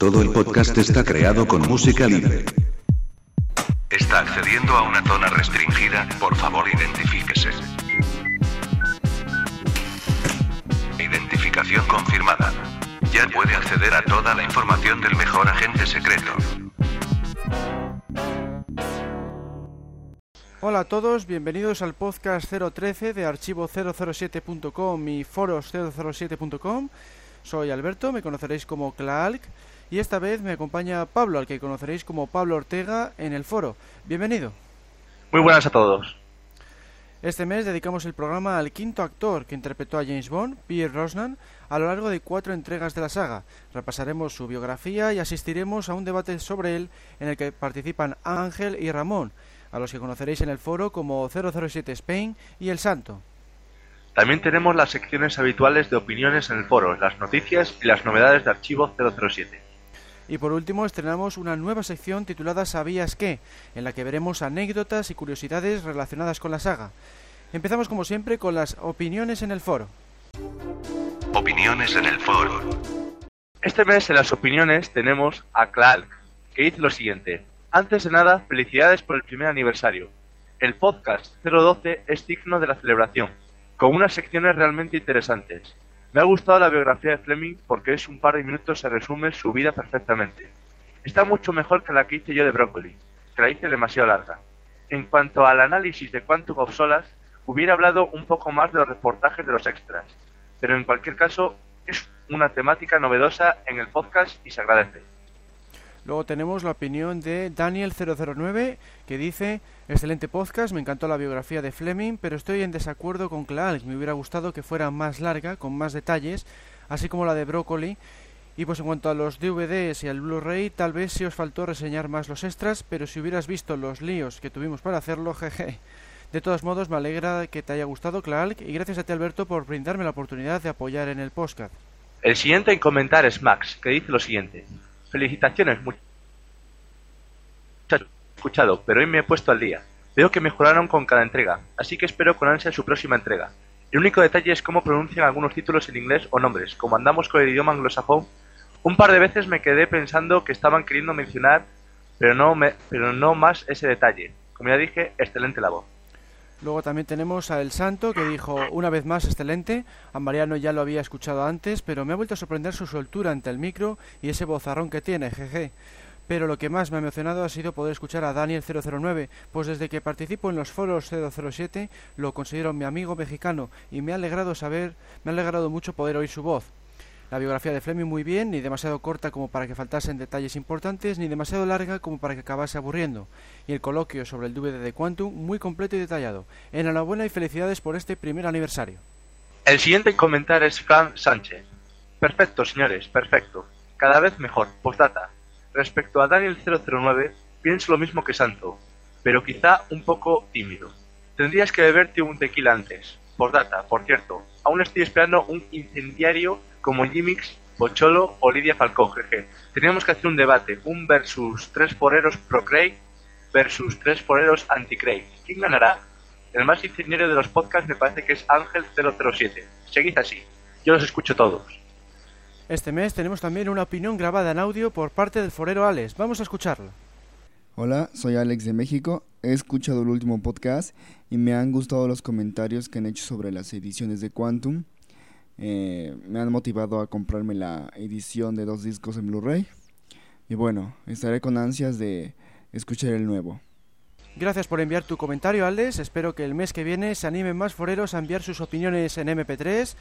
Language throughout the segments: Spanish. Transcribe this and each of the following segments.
Todo el podcast está creado con música libre. Está accediendo a una zona restringida, por favor identifíquese. Identificación confirmada. Ya puede acceder a toda la información del mejor agente secreto. Hola a todos, bienvenidos al podcast 013 de archivo007.com y foros007.com. Soy Alberto, me conoceréis como Klaalk y esta vez me acompaña Pablo, al que conoceréis como Pablo Ortega en el foro. Bienvenido. Muy buenas a todos. Este mes dedicamos el programa al quinto actor que interpretó a James Bond, Pierre Rosnan, a lo largo de cuatro entregas de la saga. Repasaremos su biografía y asistiremos a un debate sobre él en el que participan Ángel y Ramón, a los que conoceréis en el foro como 007 Spain y El Santo. También tenemos las secciones habituales de opiniones en el foro, las noticias y las novedades de archivo 007. Y por último estrenamos una nueva sección titulada ¿Sabías qué?, en la que veremos anécdotas y curiosidades relacionadas con la saga. Empezamos como siempre con las opiniones en el foro. Opiniones en el foro. Este mes en las opiniones tenemos a Clark, que dice lo siguiente. Antes de nada, felicidades por el primer aniversario. El podcast 012 es digno de la celebración, con unas secciones realmente interesantes. Me ha gustado la biografía de Fleming porque es un par de minutos se resume su vida perfectamente. Está mucho mejor que la que hice yo de Broccoli, que la hice demasiado larga. En cuanto al análisis de Quantum of Solas, hubiera hablado un poco más de los reportajes de los extras, pero en cualquier caso es una temática novedosa en el podcast y se agradece. Luego tenemos la opinión de Daniel009 que dice, excelente podcast, me encantó la biografía de Fleming, pero estoy en desacuerdo con Clark, me hubiera gustado que fuera más larga, con más detalles, así como la de Broccoli. Y pues en cuanto a los DVDs y al Blu-ray, tal vez sí os faltó reseñar más los extras, pero si hubieras visto los líos que tuvimos para hacerlo, jeje. De todos modos, me alegra que te haya gustado, Clark, y gracias a ti, Alberto, por brindarme la oportunidad de apoyar en el podcast. El siguiente en comentar es Max, que dice lo siguiente. Felicitaciones, muchachos. Escuchado, pero hoy me he puesto al día. Veo que mejoraron con cada entrega, así que espero con ansia su próxima entrega. El único detalle es cómo pronuncian algunos títulos en inglés o nombres. Como andamos con el idioma anglosajón, un par de veces me quedé pensando que estaban queriendo mencionar, pero no, pero no más ese detalle. Como ya dije, excelente la voz. Luego también tenemos a El Santo, que dijo una vez más excelente. A Mariano ya lo había escuchado antes, pero me ha vuelto a sorprender su soltura ante el micro y ese bozarrón que tiene, jeje. Pero lo que más me ha emocionado ha sido poder escuchar a Daniel009, pues desde que participo en los foros 007 lo considero mi amigo mexicano y me ha alegrado saber, me ha alegrado mucho poder oír su voz. La biografía de Fleming muy bien, ni demasiado corta como para que faltasen detalles importantes, ni demasiado larga como para que acabase aburriendo. Y el coloquio sobre el DVD de Quantum muy completo y detallado. Enhorabuena y felicidades por este primer aniversario. El siguiente en comentar es Fran Sánchez. Perfecto, señores, perfecto. Cada vez mejor. Postdata. Respecto a Daniel 009, pienso lo mismo que Santo, pero quizá un poco tímido. Tendrías que beberte un tequila antes. Postdata, por cierto, aún estoy esperando un incendiario como Jimmix, Pocholo o Lidia Falcón, jeje. Teníamos que hacer un debate, un versus tres foreros pro Craig versus tres foreros anti Craig. ¿Quién ganará? El más incendiario de los podcasts me parece que es Ángel 007. Seguid así, yo los escucho todos. Este mes tenemos también una opinión grabada en audio por parte del forero Alex. Vamos a escucharla. Hola, soy Alex de México. He escuchado el último podcast y me han gustado los comentarios que han hecho sobre las ediciones de Quantum. Eh, me han motivado a comprarme la edición de dos discos en Blu-ray. Y bueno, estaré con ansias de escuchar el nuevo. Gracias por enviar tu comentario, Alex. Espero que el mes que viene se animen más foreros a enviar sus opiniones en MP3.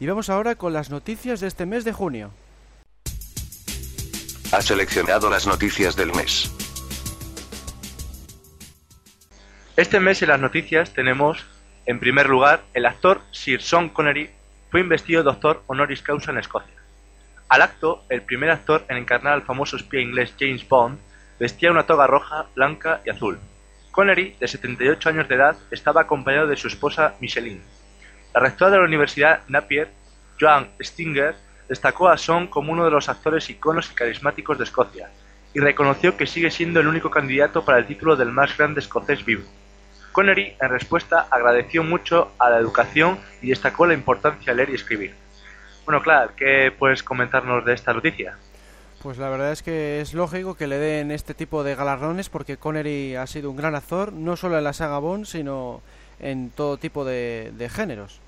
Y vamos ahora con las noticias de este mes de junio. Ha seleccionado las noticias del mes. Este mes en las noticias tenemos, en primer lugar, el actor Sir Sean Connery fue investido doctor honoris causa en Escocia. Al acto, el primer actor en encarnar al famoso espía inglés James Bond vestía una toga roja, blanca y azul. Connery, de 78 años de edad, estaba acompañado de su esposa Micheline. La rectora de la Universidad Napier, Joan Stinger, destacó a Sean como uno de los actores iconos y carismáticos de Escocia, y reconoció que sigue siendo el único candidato para el título del más grande escocés vivo. Connery, en respuesta, agradeció mucho a la educación y destacó la importancia de leer y escribir. Bueno, claro, ¿qué puedes comentarnos de esta noticia? Pues la verdad es que es lógico que le den este tipo de galardones porque Connery ha sido un gran actor, no solo en la saga Bond, sino en todo tipo de, de géneros.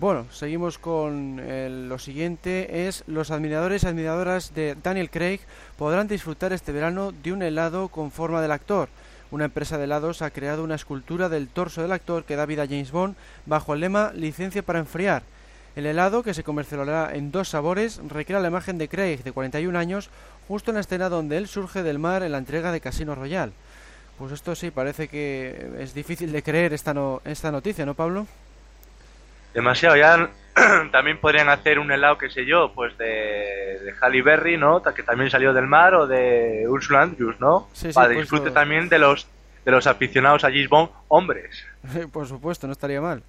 Bueno, seguimos con el- lo siguiente, es los admiradores y admiradoras de Daniel Craig podrán disfrutar este verano de un helado con forma del actor. Una empresa de helados ha creado una escultura del torso del actor que da vida a James Bond bajo el lema Licencia para enfriar. El helado, que se comercializará en dos sabores, recrea la imagen de Craig, de 41 años, justo en la escena donde él surge del mar en la entrega de Casino Royale. Pues esto sí, parece que es difícil de creer esta, no- esta noticia, ¿no, Pablo? Demasiado, ya también podrían hacer un helado, qué sé yo, pues de, de Halle Berry, ¿no? Que también salió del mar, o de Ursula Andrews, ¿no? Sí, sí, Para pues disfrute también de los de los aficionados a James Bond, hombres. Por supuesto, no estaría mal.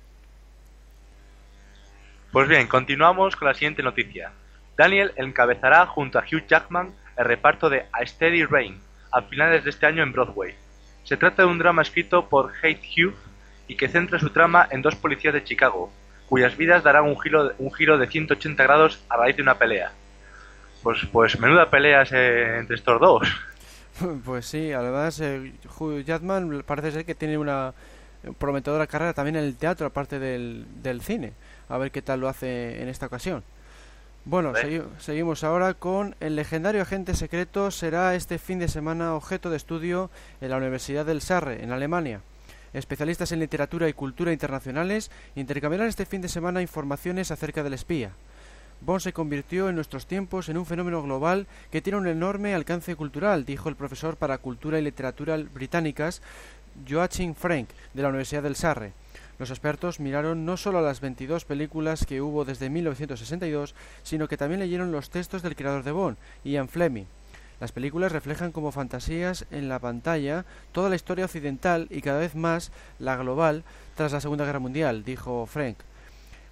Pues bien, continuamos con la siguiente noticia. Daniel encabezará junto a Hugh Jackman el reparto de A Steady Rain a finales de este año en Broadway. Se trata de un drama escrito por Hate Hugh y que centra su trama en dos policías de Chicago, cuyas vidas darán un giro, un giro de 180 grados a raíz de una pelea. Pues, pues menuda pelea eh, entre estos dos. Pues sí, además eh, Hugh Jackman parece ser que tiene una prometedora carrera también en el teatro, aparte del, del cine. A ver qué tal lo hace en esta ocasión. Bueno, segui- seguimos ahora con el legendario agente secreto será este fin de semana objeto de estudio en la Universidad del Sarre, en Alemania. Especialistas en literatura y cultura internacionales intercambiarán este fin de semana informaciones acerca del espía. Bond se convirtió en nuestros tiempos en un fenómeno global que tiene un enorme alcance cultural, dijo el profesor para Cultura y Literatura británicas Joachim Frank de la Universidad del Sarre. Los expertos miraron no solo las 22 películas que hubo desde 1962, sino que también leyeron los textos del creador de Bond, Ian Fleming. Las películas reflejan como fantasías en la pantalla toda la historia occidental y cada vez más la global tras la Segunda Guerra Mundial, dijo Frank.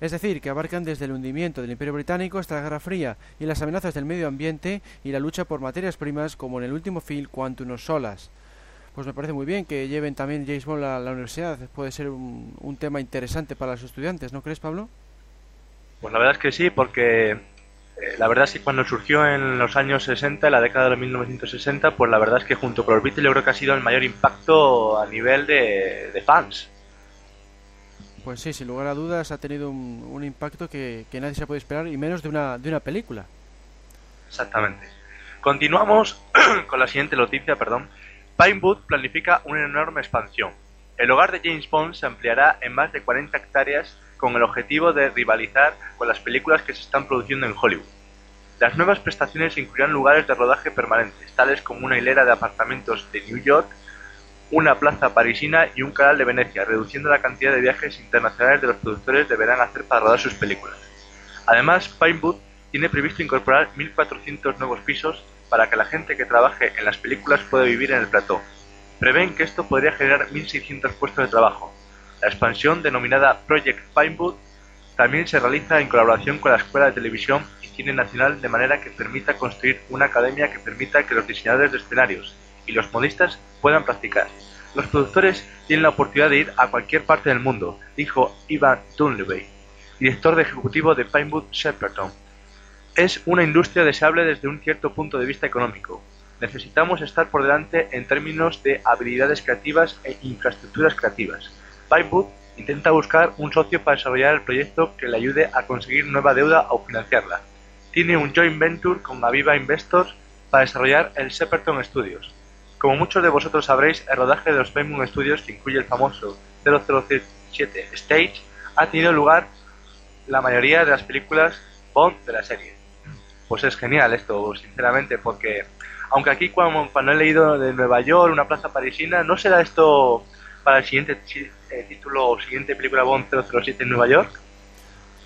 Es decir, que abarcan desde el hundimiento del Imperio Británico hasta la Guerra Fría y las amenazas del medio ambiente y la lucha por materias primas como en el último film Quantum of Solas. Pues me parece muy bien que lleven también James Bond a la universidad. Puede ser un, un tema interesante para los estudiantes, ¿no crees, Pablo? Pues la verdad es que sí, porque eh, la verdad es que cuando surgió en los años 60, en la década de 1960, pues la verdad es que junto con los Beatles yo creo que ha sido el mayor impacto a nivel de, de fans. Pues sí, sin lugar a dudas ha tenido un, un impacto que, que nadie se puede esperar y menos de una, de una película. Exactamente. Continuamos con la siguiente noticia, perdón. Pinewood planifica una enorme expansión. El hogar de James Bond se ampliará en más de 40 hectáreas con el objetivo de rivalizar con las películas que se están produciendo en Hollywood. Las nuevas prestaciones incluirán lugares de rodaje permanentes, tales como una hilera de apartamentos de New York, una plaza parisina y un canal de Venecia, reduciendo la cantidad de viajes internacionales de los productores deberán hacer para rodar sus películas. Además, Pinewood tiene previsto incorporar 1.400 nuevos pisos para que la gente que trabaje en las películas pueda vivir en el plató. Prevén que esto podría generar 1.600 puestos de trabajo. La expansión, denominada Project Pinewood, también se realiza en colaboración con la Escuela de Televisión y Cine Nacional de manera que permita construir una academia que permita que los diseñadores de escenarios y los modistas puedan practicar. Los productores tienen la oportunidad de ir a cualquier parte del mundo, dijo Ivan Dunleavy, director ejecutivo de Pinewood Shepperton. Es una industria deseable desde un cierto punto de vista económico. Necesitamos estar por delante en términos de habilidades creativas e infraestructuras creativas. Pinewood intenta buscar un socio para desarrollar el proyecto que le ayude a conseguir nueva deuda o financiarla. Tiene un joint venture con Aviva Investors para desarrollar el Shepperton Studios. Como muchos de vosotros sabréis, el rodaje de los Paramount Studios, que incluye el famoso 007 Stage, ha tenido lugar la mayoría de las películas Bond de la serie. Pues es genial esto, sinceramente, porque aunque aquí cuando, cuando he leído de Nueva York, una plaza parisina, ¿no será esto para el siguiente eh, título o siguiente película Bond 007 en Nueva York?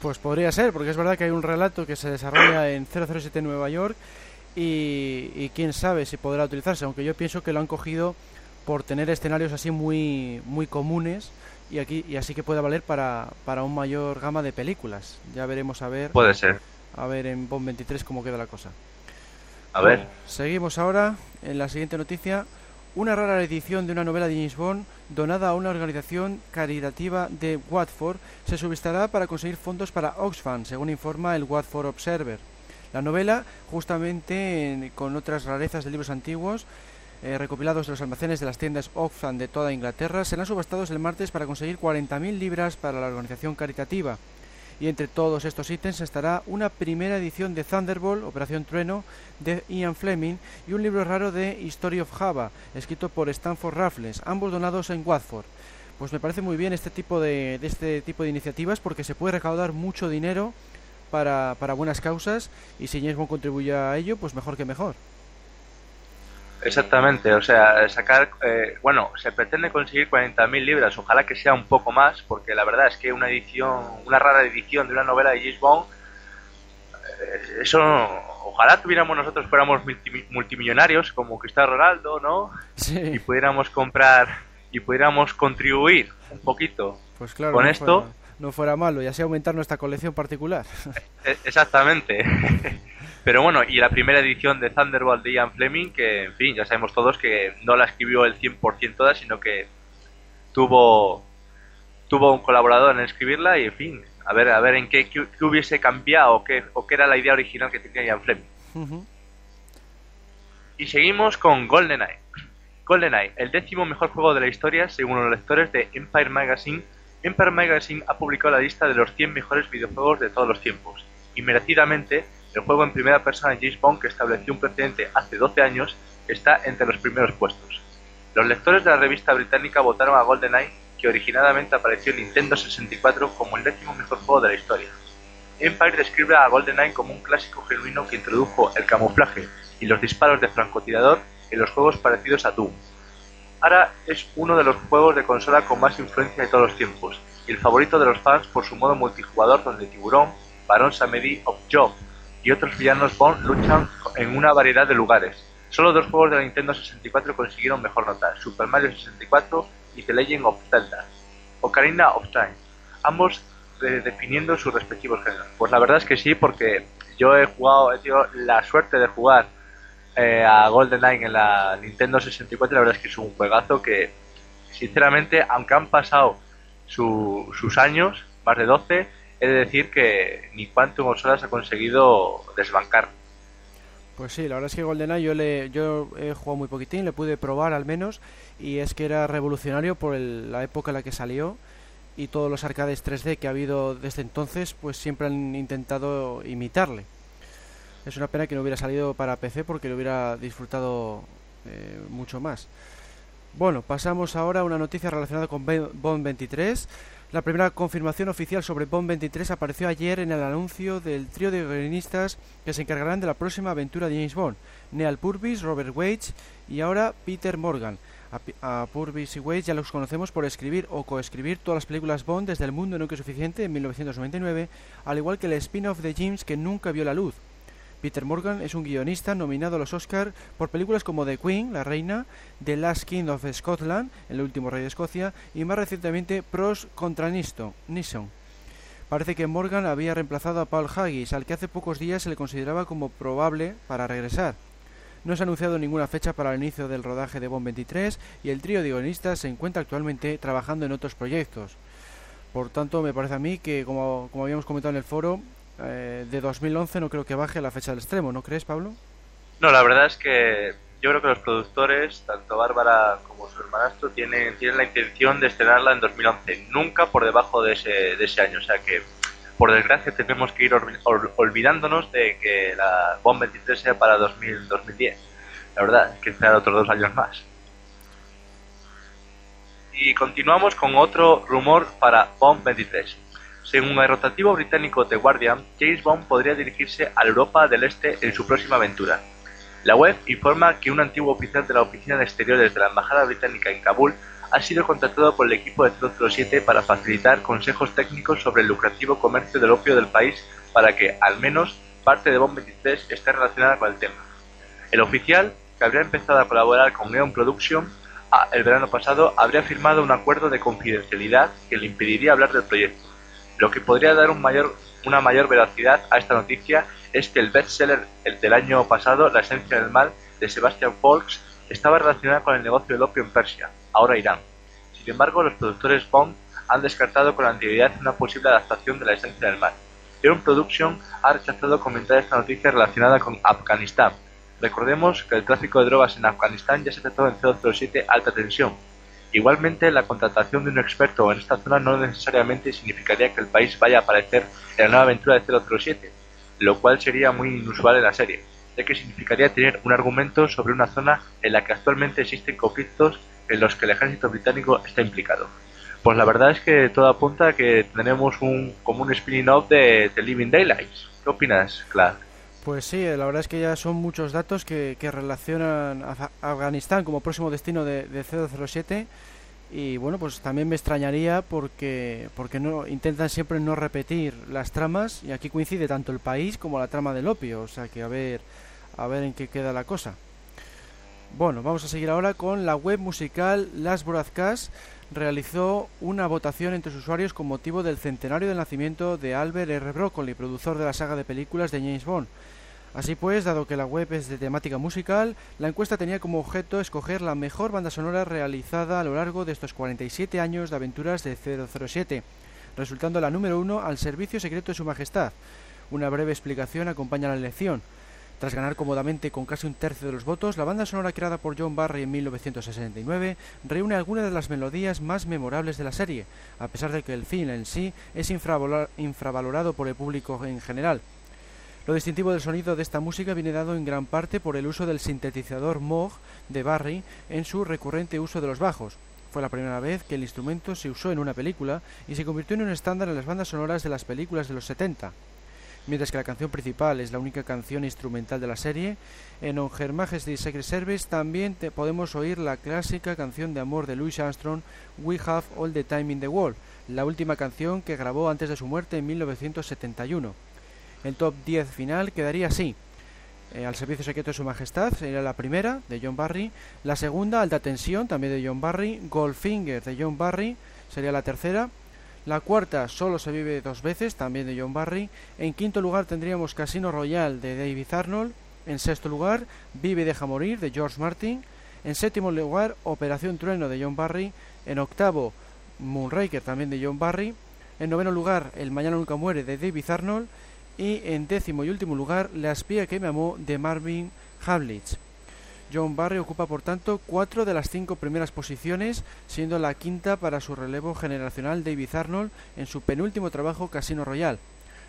Pues podría ser, porque es verdad que hay un relato que se desarrolla en 007 en Nueva York y, y quién sabe si podrá utilizarse, aunque yo pienso que lo han cogido por tener escenarios así muy, muy comunes y aquí y así que pueda valer para, para un mayor gama de películas. Ya veremos a ver Puede ser. a ver en Bond 23 cómo queda la cosa. A ver. Bueno, seguimos ahora en la siguiente noticia. Una rara edición de una novela de James Bond donada a una organización caritativa de Watford se subestará para conseguir fondos para Oxfam, según informa el Watford Observer. La novela, justamente con otras rarezas de libros antiguos, eh, recopilados de los almacenes de las tiendas Oxfam de toda Inglaterra, serán subastados el martes para conseguir 40.000 libras para la organización caritativa. Y entre todos estos ítems estará una primera edición de Thunderbolt, Operación Trueno, de Ian Fleming, y un libro raro de History of Java, escrito por Stanford Raffles, ambos donados en Watford. Pues me parece muy bien este tipo de, este tipo de iniciativas porque se puede recaudar mucho dinero para, para buenas causas y si James Bond contribuye a ello, pues mejor que mejor. Exactamente, o sea, sacar, eh, bueno, se pretende conseguir 40.000 libras, ojalá que sea un poco más, porque la verdad es que una edición, una rara edición de una novela de James Bond, eh, eso, ojalá tuviéramos nosotros, fuéramos multimillonarios como Cristiano Ronaldo, ¿no? Sí. Y pudiéramos comprar y pudiéramos contribuir un poquito Pues claro, con no esto. fuera, no fuera malo y así aumentar nuestra colección particular. E- Exactamente. Pero bueno, y la primera edición de Thunderbolt de Ian Fleming, que en fin, ya sabemos todos que no la escribió el 100% toda, sino que tuvo tuvo un colaborador en escribirla y en fin, a ver a ver en qué, qué, qué hubiese cambiado o qué, o qué era la idea original que tenía Ian Fleming. Y seguimos con GoldenEye. GoldenEye, el décimo mejor juego de la historia según los lectores de Empire Magazine. Empire Magazine ha publicado la lista de los 100 mejores videojuegos de todos los tiempos. Y merecidamente, el juego en primera persona James Bond, que estableció un precedente hace 12 años, está entre los primeros puestos. Los lectores de la revista británica votaron a GoldenEye, que originalmente apareció en Nintendo 64 como el décimo mejor juego de la historia. Empire describe a GoldenEye como un clásico genuino que introdujo el camuflaje y los disparos de francotirador en los juegos parecidos a Doom. Ahora es uno de los juegos de consola con más influencia de todos los tiempos, y el favorito de los fans por su modo multijugador donde Tiburón, Barón Samedi o Job y otros villanos Bond luchan en una variedad de lugares. Solo dos juegos de la Nintendo 64 consiguieron mejor nota, Super Mario 64 y The Legend of Zelda, Ocarina of Time, ambos de- definiendo sus respectivos géneros. Pues la verdad es que sí, porque yo he jugado, he tenido la suerte de jugar eh, a GoldenEye en la Nintendo 64 y la verdad es que es un juegazo que, sinceramente, aunque han pasado su- sus años, más de 12, he de decir que ni Quantum of Solace ha conseguido desbancar. Pues sí, la verdad es que GoldenEye yo, le, yo he jugado muy poquitín, le pude probar al menos, y es que era revolucionario por el- la época en la que salió, y todos los arcades 3D que ha habido desde entonces, pues siempre han intentado imitarle. Es una pena que no hubiera salido para PC porque lo hubiera disfrutado eh, mucho más. Bueno, pasamos ahora a una noticia relacionada con Bond 23. La primera confirmación oficial sobre Bond 23 apareció ayer en el anuncio del trío de guionistas que se encargarán de la próxima aventura de James Bond. Neal Purvis, Robert Waits y ahora Peter Morgan. A, a Purvis y Waits ya los conocemos por escribir o coescribir todas las películas Bond desde El Mundo Nunca Suficiente en 1999, al igual que el spin-off de James que nunca vio la luz. Peter Morgan es un guionista nominado a los Oscar por películas como The Queen, La Reina, The Last King of Scotland, El último rey de Escocia, y más recientemente Pros contra Nisto- Nixon. Parece que Morgan había reemplazado a Paul Haggis, al que hace pocos días se le consideraba como probable para regresar. No se ha anunciado ninguna fecha para el inicio del rodaje de Bond 23 y el trío de guionistas se encuentra actualmente trabajando en otros proyectos. Por tanto, me parece a mí que, como, como habíamos comentado en el foro, eh, de 2011 no creo que baje la fecha del extremo, ¿no crees, Pablo? No, la verdad es que yo creo que los productores, tanto Bárbara como su hermanastro, tienen, tienen la intención de estrenarla en 2011, nunca por debajo de ese, de ese año. O sea que, por desgracia, tenemos que ir olvi- ol- olvidándonos de que la Bond 23 sea para 2000, 2010. La verdad, hay que esperar otros dos años más. Y continuamos con otro rumor para Bond 23. Según el rotativo británico The Guardian, James Bond podría dirigirse a Europa del Este en su próxima aventura. La web informa que un antiguo oficial de la Oficina de Exteriores de la Embajada Británica en Kabul ha sido contratado por el equipo de 007 para facilitar consejos técnicos sobre el lucrativo comercio del opio del país para que, al menos, parte de Bond 23 esté relacionada con el tema. El oficial, que habría empezado a colaborar con Neon Production ah, el verano pasado, habría firmado un acuerdo de confidencialidad que le impediría hablar del proyecto. Lo que podría dar un mayor, una mayor veracidad a esta noticia es que el bestseller el del año pasado, La esencia del mal, de Sebastian Folks, estaba relacionado con el negocio del opio en Persia, ahora Irán. Sin embargo, los productores Bond han descartado con anterioridad una posible adaptación de La esencia del mal. Film Production ha rechazado comentar esta noticia relacionada con Afganistán. Recordemos que el tráfico de drogas en Afganistán ya se trató en 007 alta tensión. Igualmente, la contratación de un experto en esta zona no necesariamente significaría que el país vaya a aparecer en la nueva aventura de 007, lo cual sería muy inusual en la serie, ya que significaría tener un argumento sobre una zona en la que actualmente existen conflictos en los que el ejército británico está implicado. Pues la verdad es que todo apunta a que tenemos un, como un spin-off de, The Living Daylights. ¿Qué opinas, Clark? Pues sí, la verdad es que ya son muchos datos que, relacionan a Afganistán como próximo destino de, 007 y bueno, pues también me extrañaría porque porque no intentan siempre no repetir las tramas y aquí coincide tanto el país como la trama del opio, o sea que a ver a ver en qué queda la cosa. Bueno, vamos a seguir ahora con la web musical Las Broadcast realizó una votación entre sus usuarios con motivo del centenario del nacimiento de Albert R. Broccoli, productor de la saga de películas de James Bond. Así pues, dado que la web es de temática musical, la encuesta tenía como objeto escoger la mejor banda sonora realizada a lo largo de estos 47 años de aventuras de 007, resultando la número uno al Servicio Secreto de Su Majestad. Una breve explicación acompaña la elección. Tras ganar cómodamente con casi un tercio de los votos, la banda sonora creada por John Barry en 1969 reúne algunas de las melodías más memorables de la serie, a pesar de que el film en sí es infravalorado por el público en general. Lo distintivo del sonido de esta música viene dado en gran parte por el uso del sintetizador Moog de Barry en su recurrente uso de los bajos. Fue la primera vez que el instrumento se usó en una película y se convirtió en un estándar en las bandas sonoras de las películas de los 70. Mientras que la canción principal es la única canción instrumental de la serie, en On Her Majesty's Secret Service también podemos oír la clásica canción de amor de Louis Armstrong, We Have All the Time in the World, la última canción que grabó antes de su muerte en 1971. El top 10 final quedaría así. Eh, al servicio secreto de su majestad sería la primera, de John Barry. La segunda, Alta Tensión, también de John Barry. Goldfinger, de John Barry, sería la tercera. La cuarta, Solo se vive dos veces, también de John Barry. En quinto lugar tendríamos Casino Royale, de David Arnold. En sexto lugar, Vive y deja morir, de George Martin. En séptimo lugar, Operación Trueno, de John Barry. En octavo, Moonraker, también de John Barry. En noveno lugar, El Mañana Nunca Muere, de David Arnold y en décimo y último lugar La espía que me amó de Marvin Hamlitz. John Barry ocupa por tanto cuatro de las cinco primeras posiciones, siendo la quinta para su relevo generacional David Arnold en su penúltimo trabajo Casino Royale.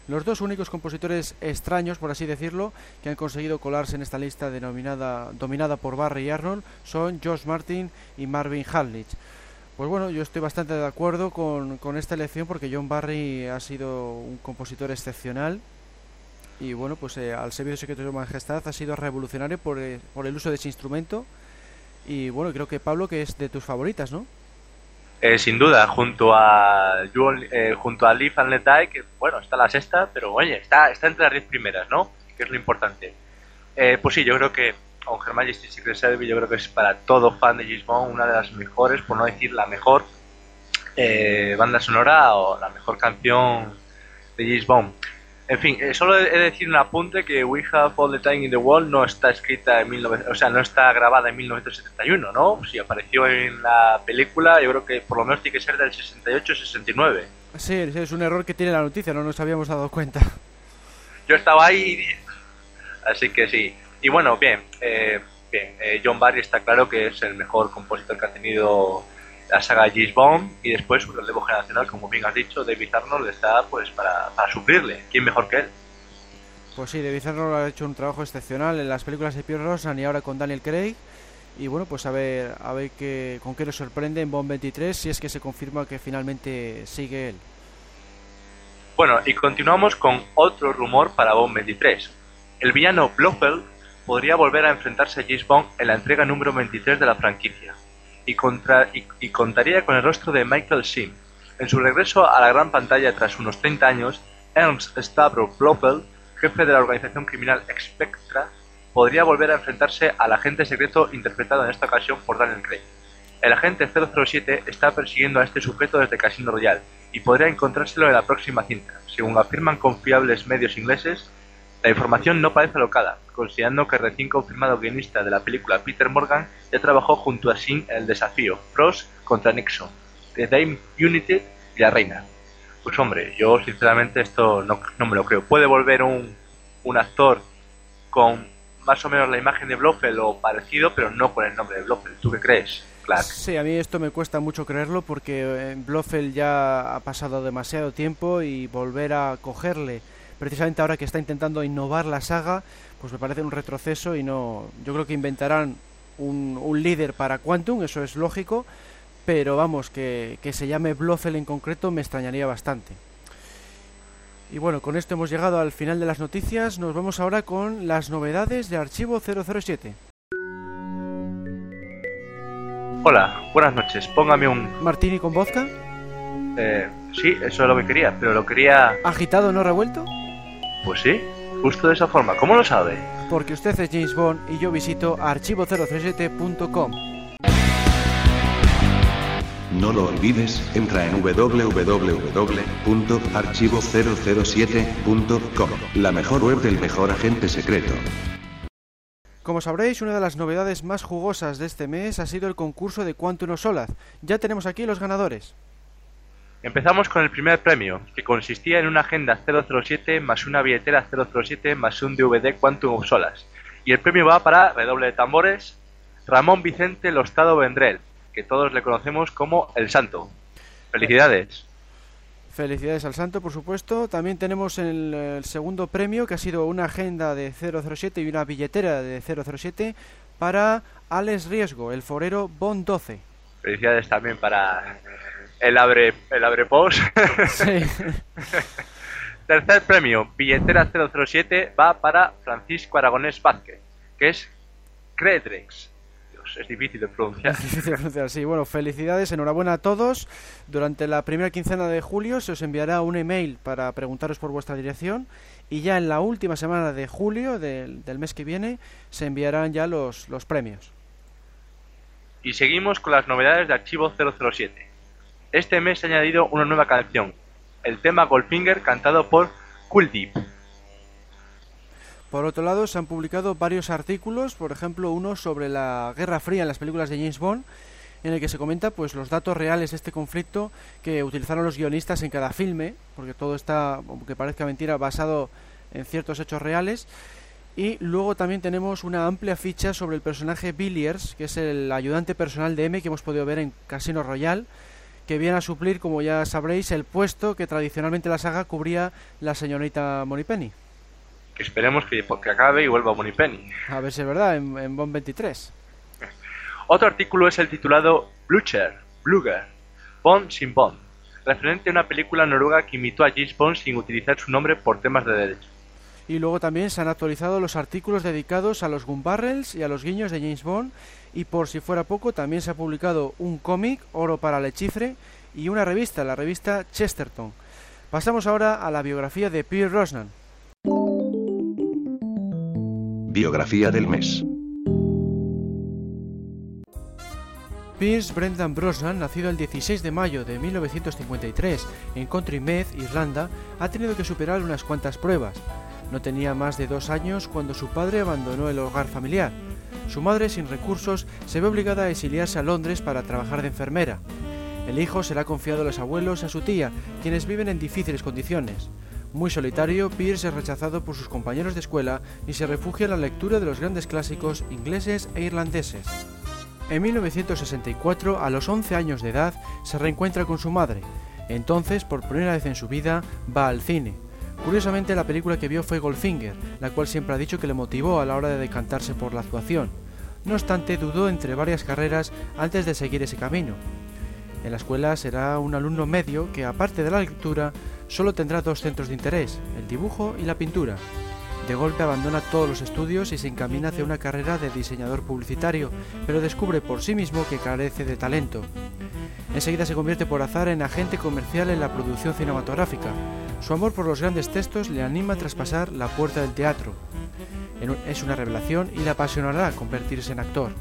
Los dos únicos compositores extraños, por así decirlo, que han conseguido colarse en esta lista denominada, dominada por Barry y Arnold son George Martin y Marvin Hamlitz. Pues bueno, yo estoy bastante de acuerdo con esta elección porque John Barry ha sido un compositor excepcional y bueno, pues eh, al servicio secreto de su majestad ha sido revolucionario por, eh, por, el uso de ese instrumento y bueno, creo que Pablo que es de tus favoritas, ¿no? Eh, sin duda, junto a junto a Lee Van que bueno, está la sexta, pero oye, está, está entre las diez primeras, ¿no? Que es lo importante. pues sí, yo creo que On Her Majesty's Secret Service yo creo que es para todo fan de James Bond una de las mejores, por no decir la mejor banda sonora o la mejor canción de James Bond. En fin, eh, solo he de decir un apunte que We Have All the Time in the World no está escrita en 19, o sea, no está grabada en 1971, ¿no? Si apareció en la película, yo creo que por lo menos tiene que ser del 68-69. Sí, es un error que tiene la noticia, no nos habíamos dado cuenta. Yo estaba ahí, así que sí. Y bueno, bien, eh, bien eh, John Barry está claro que es el mejor compositor que ha tenido la saga James Bond y después su relevo generacional, como bien has dicho, David Arnold está pues para, para suplirle. ¿Quién mejor que él? Pues sí, David Arnold ha hecho un trabajo excepcional en las películas de Pierre Rosan y ahora con Daniel Craig. Y bueno, pues a ver, a ver qué, con qué nos sorprende en Bond 23 si es que se confirma que finalmente sigue él. Bueno, y continuamos con otro rumor para Bond 23. El villano Blofeld podría volver a enfrentarse a James Bond en la entrega número 23 de la franquicia y, contra, y, contaría con el rostro de Michael Sheen. En su regreso a la gran pantalla tras unos 30 años, Ernst Stavro Blofeld, jefe de la organización criminal Spectra, podría volver a enfrentarse al agente secreto interpretado en esta ocasión por Daniel Craig. El agente 007 está persiguiendo a este sujeto desde Casino Royale y podría encontrárselo en la próxima cinta. Según afirman confiables medios ingleses, la información no parece alocada, considerando que el recién confirmado guionista de la película Peter Morgan ya trabajó junto a Sin en el desafío Frost contra Nixon, The Dame Unity y la Reina. Pues hombre, yo sinceramente esto no, no me lo creo. Puede volver un, un actor con más o menos la imagen de Blofeld o parecido, pero no con el nombre de Blofeld. ¿Tú qué crees, Clark? Sí, a mí esto me cuesta mucho creerlo porque eh, Blofeld ya ha pasado demasiado tiempo y volver a cogerle, precisamente ahora que está intentando innovar la saga, pues me parece un retroceso y no. Yo creo que inventarán un, un líder para Quantum, eso es lógico, pero vamos, que, que se llame Blofeld en concreto me extrañaría bastante. Y bueno, con esto hemos llegado al final de las noticias. Nos vamos ahora con las novedades de Archivo 007. Hola, buenas noches. Póngame un... Martini con vodka, eh, sí, eso es lo que quería, pero lo quería... agitado no revuelto, Pues sí, justo de esa forma. ¿Cómo lo sabe? porque usted es James Bond y yo visito archivo007.com. No lo olvides, entra en www.archivo007.com, la mejor web del mejor agente secreto. Como sabréis, una de las novedades más jugosas de este mes ha sido el concurso de Quantum of Solace. Ya tenemos aquí los ganadores. Empezamos con el primer premio, que consistía en una agenda 007 más una billetera 007 más un DVD Quantum of Solas. Y el premio va para, redoble de tambores, Ramón Vicente Lostado Vendrell, que todos le conocemos como El Santo. Felicidades. Felicidades al santo, por supuesto. También tenemos el, el segundo premio, que ha sido una agenda de 007 y una billetera de 007 para Alex Riesgo, el forero Bond 12. Felicidades también para el abre, el abre post. Sí. Tercer premio, billetera 007, va para Francisco Aragonés Vázquez, que es Credrex. Dios, es difícil de pronunciar. Difícil de pronunciar, sí. Bueno, felicidades, enhorabuena a todos. Durante la primera quincena de julio se os enviará un email para preguntaros por vuestra dirección y ya en la última semana de julio del, del mes que viene se enviarán ya los, los premios. Y seguimos con las novedades de Archivo 007. Este mes se ha añadido una nueva canción, el tema Goldfinger cantado por Cool Deep. Por otro lado, se han publicado varios artículos, por ejemplo, uno sobre la Guerra Fría en las películas de James Bond, en el que se comenta pues los datos reales de este conflicto que utilizaron los guionistas en cada filme, porque todo está, aunque parezca mentira, basado en ciertos hechos reales. Y luego también tenemos una amplia ficha sobre el personaje Villiers, que es el ayudante personal de M que hemos podido ver en Casino Royale, que viene a suplir, como ya sabréis, el puesto que tradicionalmente la saga cubría la señorita Moneypenny. Que esperemos que, que acabe y vuelva Penny. A ver si es verdad, en, en Bond 23. Otro artículo es el titulado Blucher, Bluger, Bond sin Bond, referente a una película noruega que imitó a James Bond sin utilizar su nombre por temas de derecho. Y luego también se han actualizado los artículos dedicados a los gun barrels y a los guiños de James Bond. Y por si fuera poco, también se ha publicado un cómic, Oro para el Chifre, y una revista, la revista Chesterton. Pasamos ahora a la biografía de Pierre Rosnan. Biografía del mes. Pierce Brendan Brosnan, nacido el 16 de mayo de 1953 en Country Meath, Irlanda, ha tenido que superar unas cuantas pruebas. No tenía más de dos años cuando su padre abandonó el hogar familiar. Su madre, sin recursos, se ve obligada a exiliarse a Londres para trabajar de enfermera. El hijo será confiado a los abuelos a su tía, quienes viven en difíciles condiciones. Muy solitario, Pierce es rechazado por sus compañeros de escuela y se refugia en la lectura de los grandes clásicos ingleses e irlandeses. En 1964, a los 11 años de edad, se reencuentra con su madre. Entonces, por primera vez en su vida, va al cine. Curiosamente, la película que vio fue Goldfinger, la cual siempre ha dicho que le motivó a la hora de decantarse por la actuación. No obstante, dudó entre varias carreras antes de seguir ese camino. En la escuela será un alumno medio que, aparte de la lectura, solo tendrá dos centros de interés, el dibujo y la pintura. De golpe abandona todos los estudios y se encamina hacia una carrera de diseñador publicitario, pero descubre por sí mismo que carece de talento. Enseguida se convierte por azar en agente comercial en la producción cinematográfica. Su amor por los grandes textos le anima a traspasar la puerta del teatro. Es una revelación y le apasionará convertirse en actor.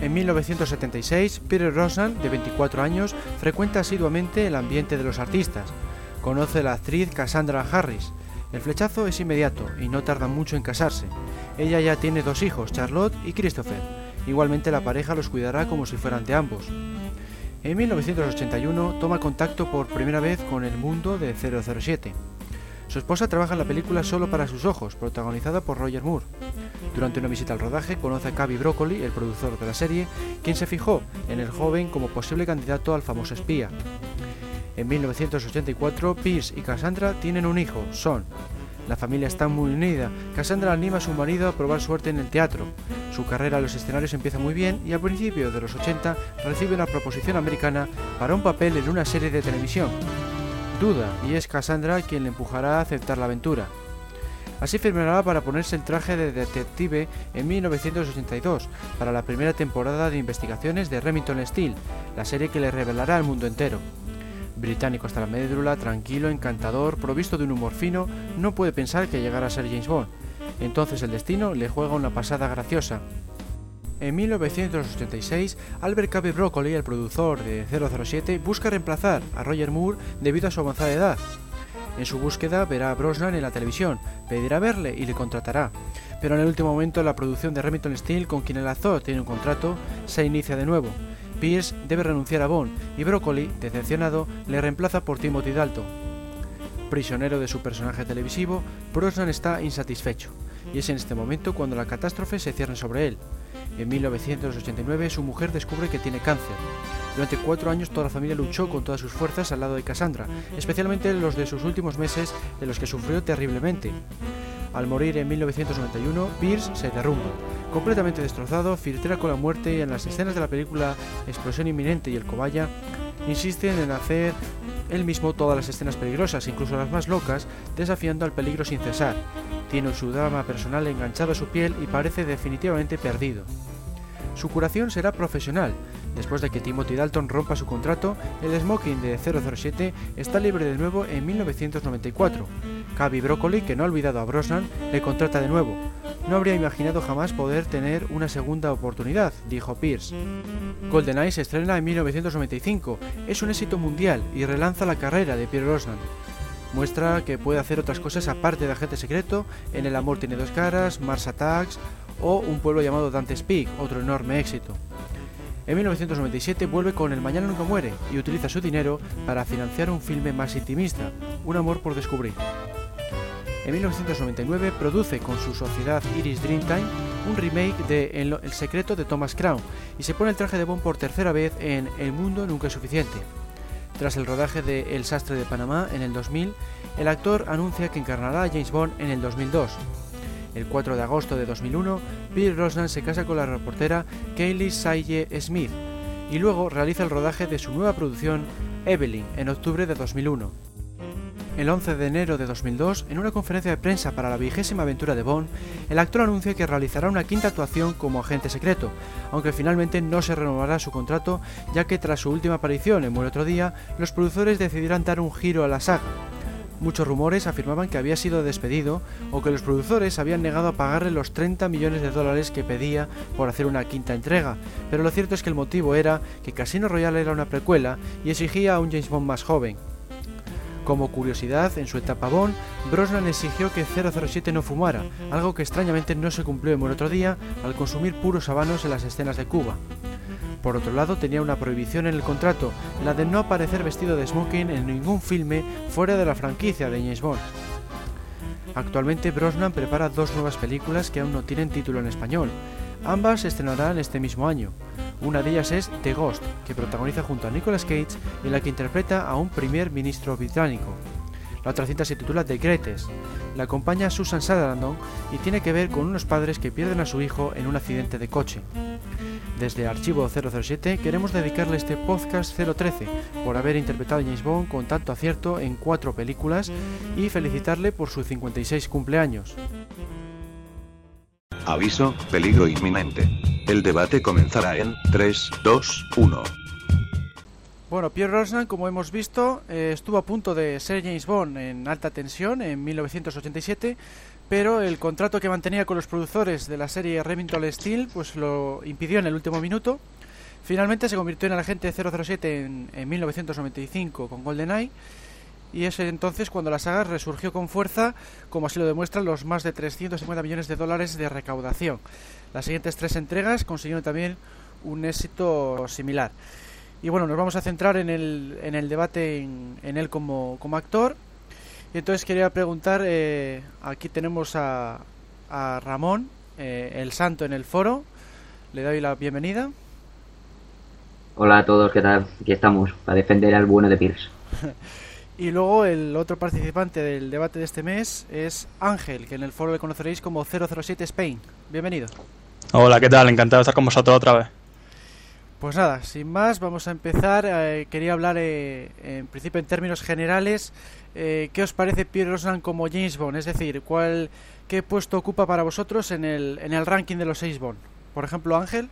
En 1976, Peter Rosnan, de 24 años, frecuenta asiduamente el ambiente de los artistas. Conoce a la actriz Cassandra Harris. El flechazo es inmediato y no tarda mucho en casarse. Ella ya tiene dos hijos, Charlotte y Christopher. Igualmente la pareja los cuidará como si fueran de ambos. En 1981 toma contacto por primera vez con el mundo de 007. Su esposa trabaja en la película Solo para sus ojos, protagonizada por Roger Moore. Durante una visita al rodaje conoce a Cavi Broccoli, el productor de la serie, quien se fijó en el joven como posible candidato al famoso espía. En 1984, Pierce y Cassandra tienen un hijo, Son. La familia está muy unida. Cassandra anima a su marido a probar suerte en el teatro. Su carrera a los escenarios empieza muy bien y a principios de los 80 recibe una proposición americana para un papel en una serie de televisión. Duda y es Cassandra quien le empujará a aceptar la aventura. Así firmará para ponerse el traje de detective en 1982, para la primera temporada de investigaciones de Remington Steel, la serie que le revelará al mundo entero. Británico hasta la médula, tranquilo, encantador, provisto de un humor fino, no puede pensar que llegará a ser James Bond. Entonces el destino le juega una pasada graciosa. En 1986, Albert Cabe Broccoli, el productor de 007, busca reemplazar a Roger Moore debido a su avanzada edad. En su búsqueda verá a Brosnan en la televisión, pedirá verle y le contratará. Pero en el último momento la producción de Remington Steel, con quien el actor tiene un contrato, se inicia de nuevo. Pierce debe renunciar a Bond y Broccoli, decepcionado, le reemplaza por Timothy Dalton. Prisionero de su personaje televisivo, Brosnan está insatisfecho, y es en este momento cuando la catástrofe se cierne sobre él. En 1989 su mujer descubre que tiene cáncer. Durante cuatro años toda la familia luchó con todas sus fuerzas al lado de Cassandra, especialmente los de sus últimos meses en los que sufrió terriblemente. Al morir en 1991, Pierce se derrumba. Completamente destrozado, filtra con la muerte y en las escenas de la película Explosión inminente y El cobaya, insisten en hacer él mismo todas las escenas peligrosas, incluso las más locas, desafiando al peligro sin cesar. Tiene su drama personal enganchado a su piel y parece definitivamente perdido. Su curación será profesional. Después de que Timothy Dalton rompa su contrato, el smoking de 007 está libre de nuevo en 1994. Cavi Broccoli, que no ha olvidado a Brosnan, le contrata de nuevo. No habría imaginado jamás poder tener una segunda oportunidad, dijo Pierce. GoldenEye se estrena en 1995, es un éxito mundial y relanza la carrera de Pierre Brosnan. Muestra que puede hacer otras cosas aparte de agente secreto en El amor tiene dos caras, Mars Attacks o Un pueblo llamado Dante's Peak, otro enorme éxito. En 1997 vuelve con El Mañana Nunca Muere y utiliza su dinero para financiar un filme más intimista, Un amor por descubrir. En 1999 produce con su sociedad Iris Dreamtime un remake de El secreto de Thomas Crown y se pone el traje de Bond por tercera vez en El mundo nunca es suficiente. Tras el rodaje de El sastre de Panamá en el 2000, el actor anuncia que encarnará a James Bond en el 2002. El 4 de agosto de 2001, Bill Rosnan se casa con la reportera Kaylee Saye Smith y luego realiza el rodaje de su nueva producción Evelyn en octubre de 2001. El 11 de enero de 2002, en una conferencia de prensa para la vigésima aventura de Bond, el actor anuncia que realizará una quinta actuación como agente secreto, aunque finalmente no se renovará su contrato, ya que tras su última aparición en Muere otro día, los productores decidirán dar un giro a la saga. Muchos rumores afirmaban que había sido despedido o que los productores habían negado a pagarle los 30 millones de dólares que pedía por hacer una quinta entrega, pero lo cierto es que el motivo era que Casino Royale era una precuela y exigía a un James Bond más joven. Como curiosidad, en su etapa Bond, Brosnan exigió que 007 no fumara, algo que extrañamente no se cumplió en otro día al consumir puros habanos en las escenas de Cuba. Por otro lado, tenía una prohibición en el contrato, la de no aparecer vestido de smoking en ningún filme fuera de la franquicia de James Bond. Actualmente Brosnan prepara dos nuevas películas que aún no tienen título en español. Ambas se estrenarán este mismo año. Una de ellas es The Ghost, que protagoniza junto a Nicolas Cage y la que interpreta a un primer ministro británico. La otra cinta se titula The Greatest. La acompaña Susan Sutherland y tiene que ver con unos padres que pierden a su hijo en un accidente de coche. Desde Archivo 007 queremos dedicarle este podcast 013 por haber interpretado a James Bond con tanto acierto en cuatro películas y felicitarle por su 56 cumpleaños. Aviso, peligro inminente. El debate comenzará en 3, 2, 1. Bueno, Pierre Rosnan, como hemos visto, eh, estuvo a punto de ser James Bond en alta tensión en 1987, pero el contrato que mantenía con los productores de la serie Remington Steel pues lo impidió en el último minuto. Finalmente se convirtió en el agente 007 en, en 1995 con GoldenEye y es entonces cuando la saga resurgió con fuerza, como así lo demuestran los más de 350 millones de dólares de recaudación. Las siguientes tres entregas consiguieron también un éxito similar. Y bueno, nos vamos a centrar en el, debate en, él como actor. Y entonces quería preguntar, eh, aquí tenemos a, a Ramón, eh, el santo en el foro. Le doy la bienvenida. Hola a todos, ¿qué tal? Aquí estamos, para defender al bueno de Pierce. Y luego el otro participante del debate de este mes es Ángel, que en el foro le conoceréis como 007 Spain. Bienvenido. Hola, ¿qué tal? Encantado de estar con vosotros otra vez. Pues nada, sin más, vamos a empezar. Eh, quería hablar eh, en principio en términos generales. Eh, ¿Qué os parece Pierre Brosnan como James Bond? Es decir, ¿cuál, ¿qué puesto ocupa para vosotros en el, en el ranking de los 6 Bond? Por ejemplo, Ángel.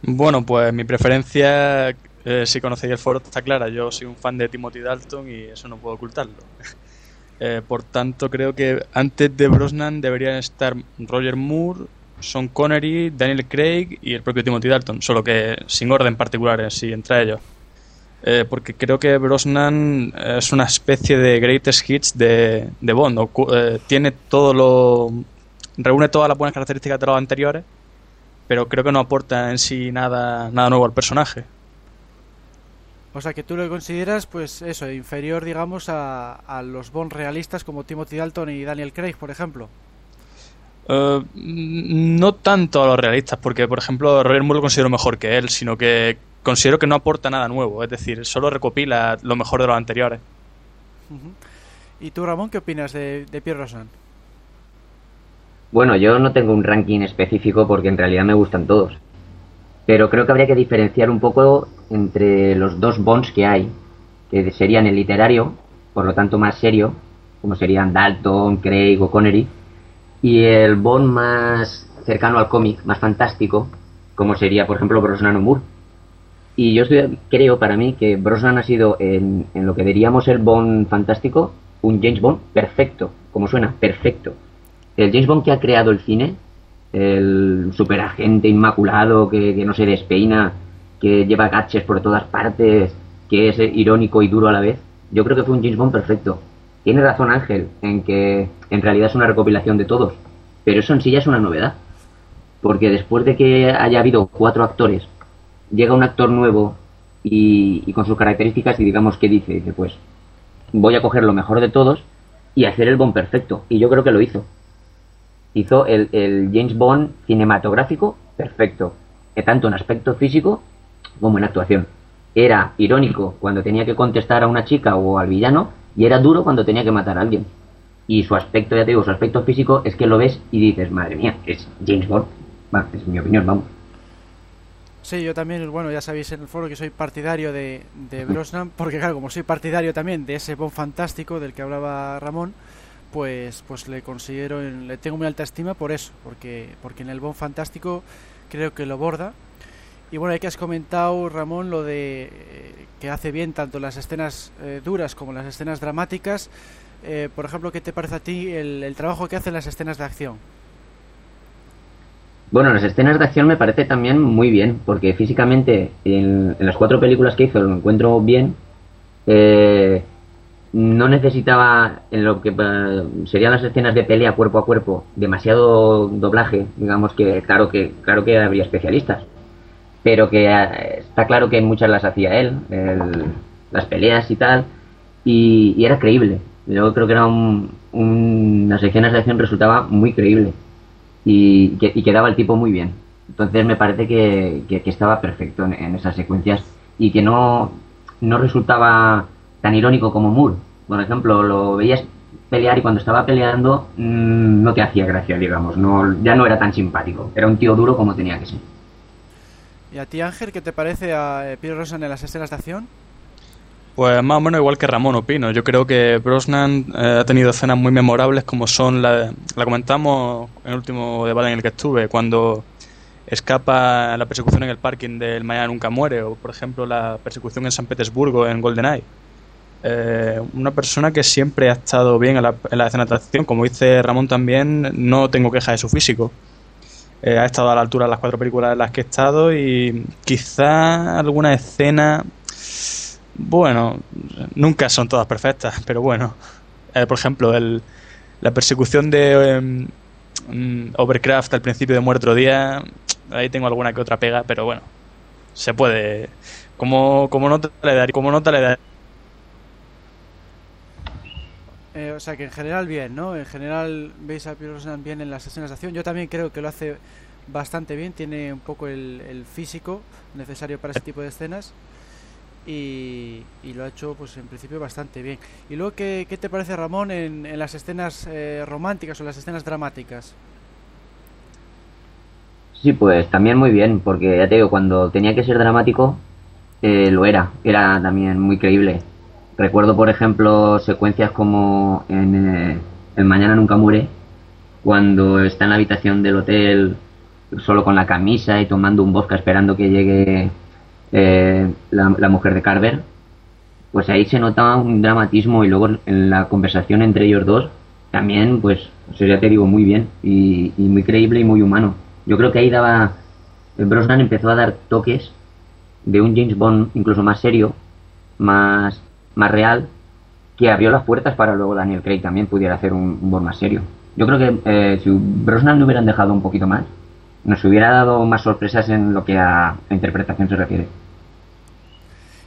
Bueno, pues mi preferencia, eh, si conocéis el foro, está clara. Yo soy un fan de Timothy Dalton y eso no puedo ocultarlo. Por tanto, creo que antes de Brosnan deberían estar Roger Moore, Sean Connery, Daniel Craig y el propio Timothy Dalton, solo que sin orden particular, sí, entre ellos. Eh, porque creo que Brosnan es una especie de greatest hits de, de Bond. Eh, tiene todo lo. reúne todas las buenas características de los anteriores, pero creo que no aporta en sí nada, nada nuevo al personaje. O sea, que tú lo consideras, pues eso, inferior, digamos, a, a los Bond realistas como Timothy Dalton y Daniel Craig, por ejemplo. Eh, no tanto a los realistas, porque por ejemplo Moore lo considero mejor que él, sino que considero que no aporta nada nuevo, es decir, solo recopila lo mejor de los anteriores. ¿Y tú, Ramón, qué opinas de, de Pierre Brosnan? Bueno, yo no tengo un ranking específico porque en realidad me gustan todos. Pero creo que habría que diferenciar un poco entre los dos Bonds que hay, que serían el literario, por lo tanto más serio, como serían Dalton, Craig o Connery, y el Bond más cercano al cómic, más fantástico, como sería, por ejemplo, Brosnan o Moore. Y yo creo para mí que Brosnan ha sido, en, en lo que diríamos el Bond fantástico, un James Bond perfecto, como suena, perfecto. El James Bond que ha creado el cine, el superagente inmaculado que, que no se despeina, que lleva gaches por todas partes, que es irónico y duro a la vez, yo creo que fue un James Bond perfecto. Tiene razón Ángel en que en realidad es una recopilación de todos, pero eso en sí ya es una novedad. Porque después de que haya habido cuatro actores, llega un actor nuevo y, y con sus características y digamos que dice, dice pues voy a coger lo mejor de todos y hacer el Bond perfecto. Y yo creo que lo hizo. Hizo el, James Bond cinematográfico perfecto, eh, tanto en aspecto físico como en actuación. Era irónico cuando tenía que contestar a una chica o al villano y era duro cuando tenía que matar a alguien. Y su aspecto, ya te digo, su aspecto físico es que lo ves y dices, madre mía, es James Bond. Va, es mi opinión, vamos. Sí, yo también, bueno, ya sabéis en el foro que soy partidario de, de Brosnan, porque claro, como soy partidario también de ese Bond fantástico del que hablaba Ramón, pues pues le considero, le tengo muy alta estima por eso, porque porque en el Bond fantástico creo que lo borda. Y bueno, hay que has comentado, Ramón, lo de eh, que hace bien tanto las escenas eh, duras como las escenas dramáticas. Eh, por ejemplo, ¿qué te parece a ti el, trabajo que hacen las escenas de acción? Bueno, las escenas de acción me parece también muy bien, porque físicamente en, en las cuatro películas que hizo lo encuentro bien. No necesitaba en lo que serían las escenas de pelea cuerpo a cuerpo demasiado doblaje, digamos que claro que claro que habría especialistas, pero que eh, está claro que muchas las hacía él, las peleas y tal, y, era creíble. Yo creo que era un, un- las escenas de acción resultaba muy creíble y, que- y quedaba el tipo muy bien. Entonces me parece que, que- estaba perfecto en, en esas secuencias y que no, no resultaba tan irónico como Moore. Por ejemplo, lo veías pelear y cuando estaba peleando mm, no te hacía gracia, digamos. No, ya no era tan simpático. Era un tío duro como tenía que ser. ¿Y a ti, Ángel, qué te parece a eh, Pierre Brosnan en las escenas de acción? Pues más o menos igual que Ramón opino. Yo creo que Brosnan eh, ha tenido escenas muy memorables como son la, la comentamos en el último debate en el que estuve, cuando escapa la persecución en el parking del Mañana Nunca Muere, o por ejemplo la persecución en San Petersburgo en GoldenEye. Eh, una persona que siempre ha estado bien en la, en la escena de acción, como dice Ramón también, no tengo queja de su físico. Eh, ha estado a la altura de las cuatro películas en las que he estado y quizá alguna escena bueno, nunca son todas perfectas, pero bueno. Eh, por ejemplo, el, la persecución de em, mm, Overcraft al principio de Muerto Día, ahí tengo alguna que otra pega, pero bueno, se puede. como, como no te le daría, como no te le daría. Eh, o sea que en general bien, ¿no? En general veis a Brosnan bien en las escenas de acción. Yo también creo que lo hace bastante bien, tiene un poco el, el físico necesario para ese tipo de escenas y, lo ha hecho pues en principio bastante bien. ¿Y luego qué, qué te parece Ramón en, en las escenas eh, románticas o las escenas dramáticas? Sí, pues también muy bien, porque ya te digo, cuando tenía que ser dramático, eh, lo era, era también muy creíble. Recuerdo, por ejemplo, secuencias como en eh, El Mañana Nunca Muere, cuando está en la habitación del hotel solo con la camisa y tomando un vodka esperando que llegue eh, la, la mujer de Carver, pues ahí se notaba un dramatismo y luego en la conversación entre ellos dos también, pues, o sea, ya te digo, muy bien y, y muy creíble y muy humano. Yo creo que ahí daba, Brosnan empezó a dar toques de un James Bond incluso más serio, más, más real, que abrió las puertas para luego Daniel Craig también pudiera hacer un, un Bond más serio. Yo creo que eh, si Brosnan le hubieran dejado un poquito más, nos hubiera dado más sorpresas en lo que a, interpretación se refiere.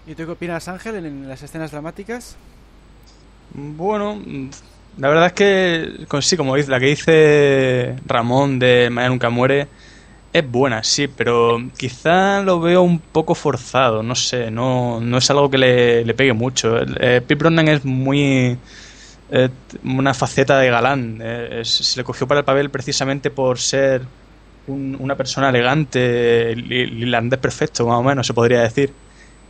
¿Y tú qué opinas Ángel en, en las escenas dramáticas? Bueno, la verdad es que sí, como dice, la que dice Ramón de Mañana Nunca Muere es buena, sí, pero quizá lo veo un poco forzado, no sé, no, no es algo que le, le pegue mucho. Eh, Pete Brosnan es muy... eh, una faceta de galán, eh, se le cogió para el papel precisamente por ser un- una persona elegante, el perfecto, más o menos, se podría decir.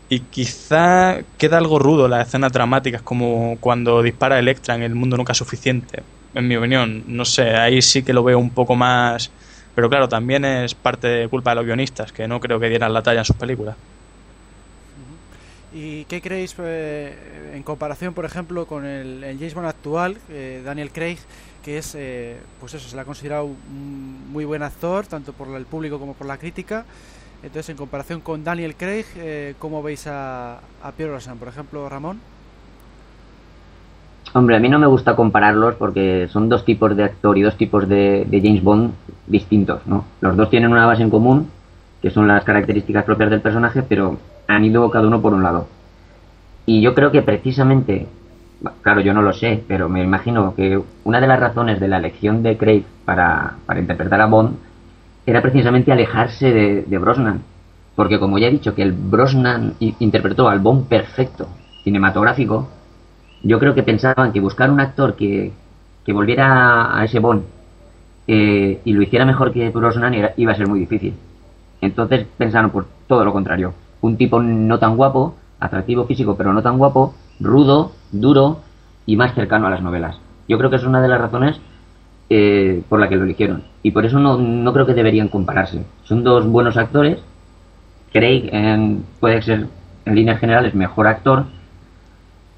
Y quizá queda algo rudo las escenas dramáticas, como cuando dispara Electra en El Mundo Nunca Suficiente. En mi opinión, no sé, ahí sí que lo veo un poco más. Pero claro, también es parte de culpa de los guionistas, que no creo que dieran la talla en sus películas. ¿Y qué creéis eh, en comparación, por ejemplo, con el, el James Bond actual, eh, Daniel Craig, que es, eh, pues eso, se le ha considerado un muy buen actor, tanto por el público como por la crítica? Entonces, en comparación con Daniel Craig, eh, ¿cómo veis a, a Pierre Brosnan, por ejemplo, Ramón? Hombre, a mí no me gusta compararlos porque son dos tipos de actor y dos tipos de, de James Bond distintos, ¿no? Los dos tienen una base en común, que son las características propias del personaje, pero han ido cada uno por un lado. Y yo creo que precisamente, claro, yo no lo sé, pero me imagino que una de las razones de la elección de Craig para, interpretar a Bond era precisamente alejarse de, Brosnan. Porque como ya he dicho que el Brosnan interpretó al Bond perfecto, cinematográfico, yo creo que pensaban que buscar un actor que volviera a ese Bond eh, y lo hiciera mejor que Brosnan iba a ser muy difícil. Entonces pensaron por todo lo contrario. Un tipo no tan guapo, atractivo físico pero no tan guapo, rudo, duro y más cercano a las novelas. Yo creo que es una de las razones eh, por la que lo eligieron. Y por eso no, no creo que deberían compararse. Son dos buenos actores. Craig puede ser en líneas generales mejor actor,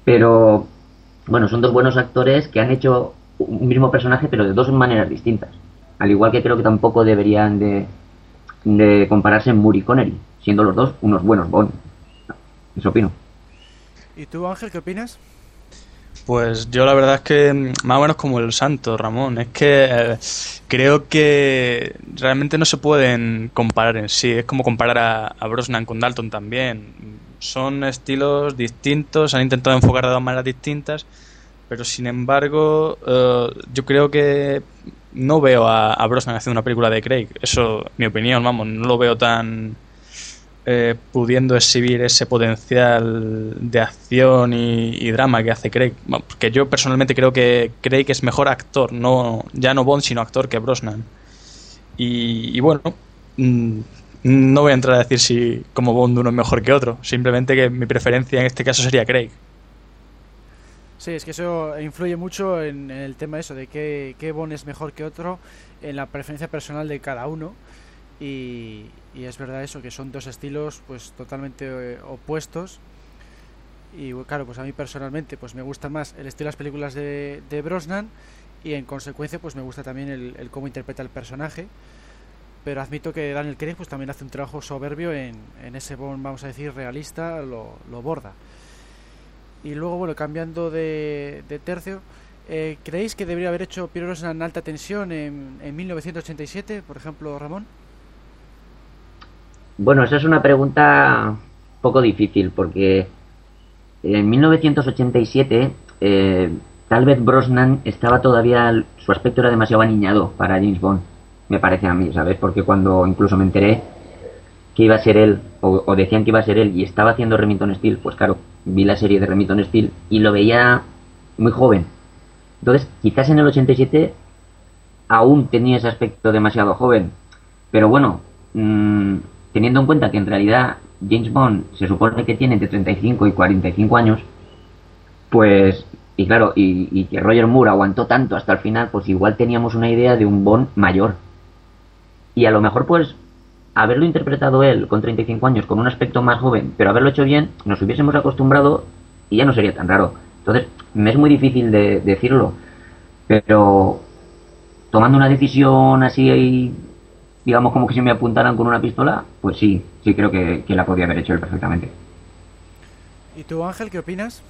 pero bueno, son dos buenos actores que han hecho un mismo personaje pero de dos maneras distintas. Al igual que creo que tampoco deberían de, de compararse Moore y Connery, siendo los dos unos buenos Bond. Eso opino. ¿Y tú, Ángel, qué opinas? Pues yo la verdad es que mm, más o menos como el santo, Ramón. Es que eh, creo que realmente no se pueden comparar en sí. Es como comparar a, a Brosnan con Dalton también. Son estilos distintos, han intentado enfocar de dos maneras distintas, pero sin embargo eh, yo creo que no veo a, Brosnan haciendo una película de Craig. Eso, mi opinión, vamos, no lo veo tan eh, pudiendo exhibir ese potencial de acción y, drama que hace Craig. Porque yo personalmente creo que Craig es mejor actor, no ya no Bond, sino actor que Brosnan. Y, y bueno, mm, no voy a entrar a decir si como Bond uno es mejor que otro. Simplemente que mi preferencia en este caso sería Craig. Sí, es que eso influye mucho en, el tema eso de qué, qué Bond es mejor que otro, en la preferencia personal de cada uno. Y, y es verdad eso, que son dos estilos pues totalmente eh, opuestos. Y claro, pues a mí personalmente pues me gusta más el estilo de las películas de, de Brosnan y en consecuencia pues me gusta también el, el cómo interpreta el personaje. Pero admito que Daniel Craig pues también hace un trabajo soberbio en, en ese Bond, vamos a decir, realista, lo, lo borda. Y luego, bueno, cambiando de, tercio, eh, ¿creéis que debería haber hecho Pierre Brosnan en alta tensión en, en 1987, por ejemplo, Ramón? Bueno, esa es una pregunta poco difícil porque en 1987 eh, tal vez Brosnan estaba todavía, su aspecto era demasiado aniñado para James Bond, me parece a mí, ¿sabes? Porque cuando incluso me enteré que iba a ser él, o, decían que iba a ser él, y estaba haciendo Remington Steel, pues claro, vi la serie de Remington Steel y lo veía muy joven. Entonces, quizás en el 87 aún tenía ese aspecto demasiado joven. Pero bueno, mmm, teniendo en cuenta que en realidad James Bond se supone que tiene entre 35 y 45 años, pues, y claro, y, y, que Roger Moore aguantó tanto hasta el final, pues igual teníamos una idea de un Bond mayor. Y a lo mejor, pues, haberlo interpretado él con 35 años, con un aspecto más joven, pero haberlo hecho bien, nos hubiésemos acostumbrado y ya no sería tan raro. Entonces, me es muy difícil de, decirlo, pero tomando una decisión así, digamos como que si me apuntaran con una pistola, pues sí, sí creo que, que la podía haber hecho él perfectamente. ¿Y tú, Ángel, qué opinas?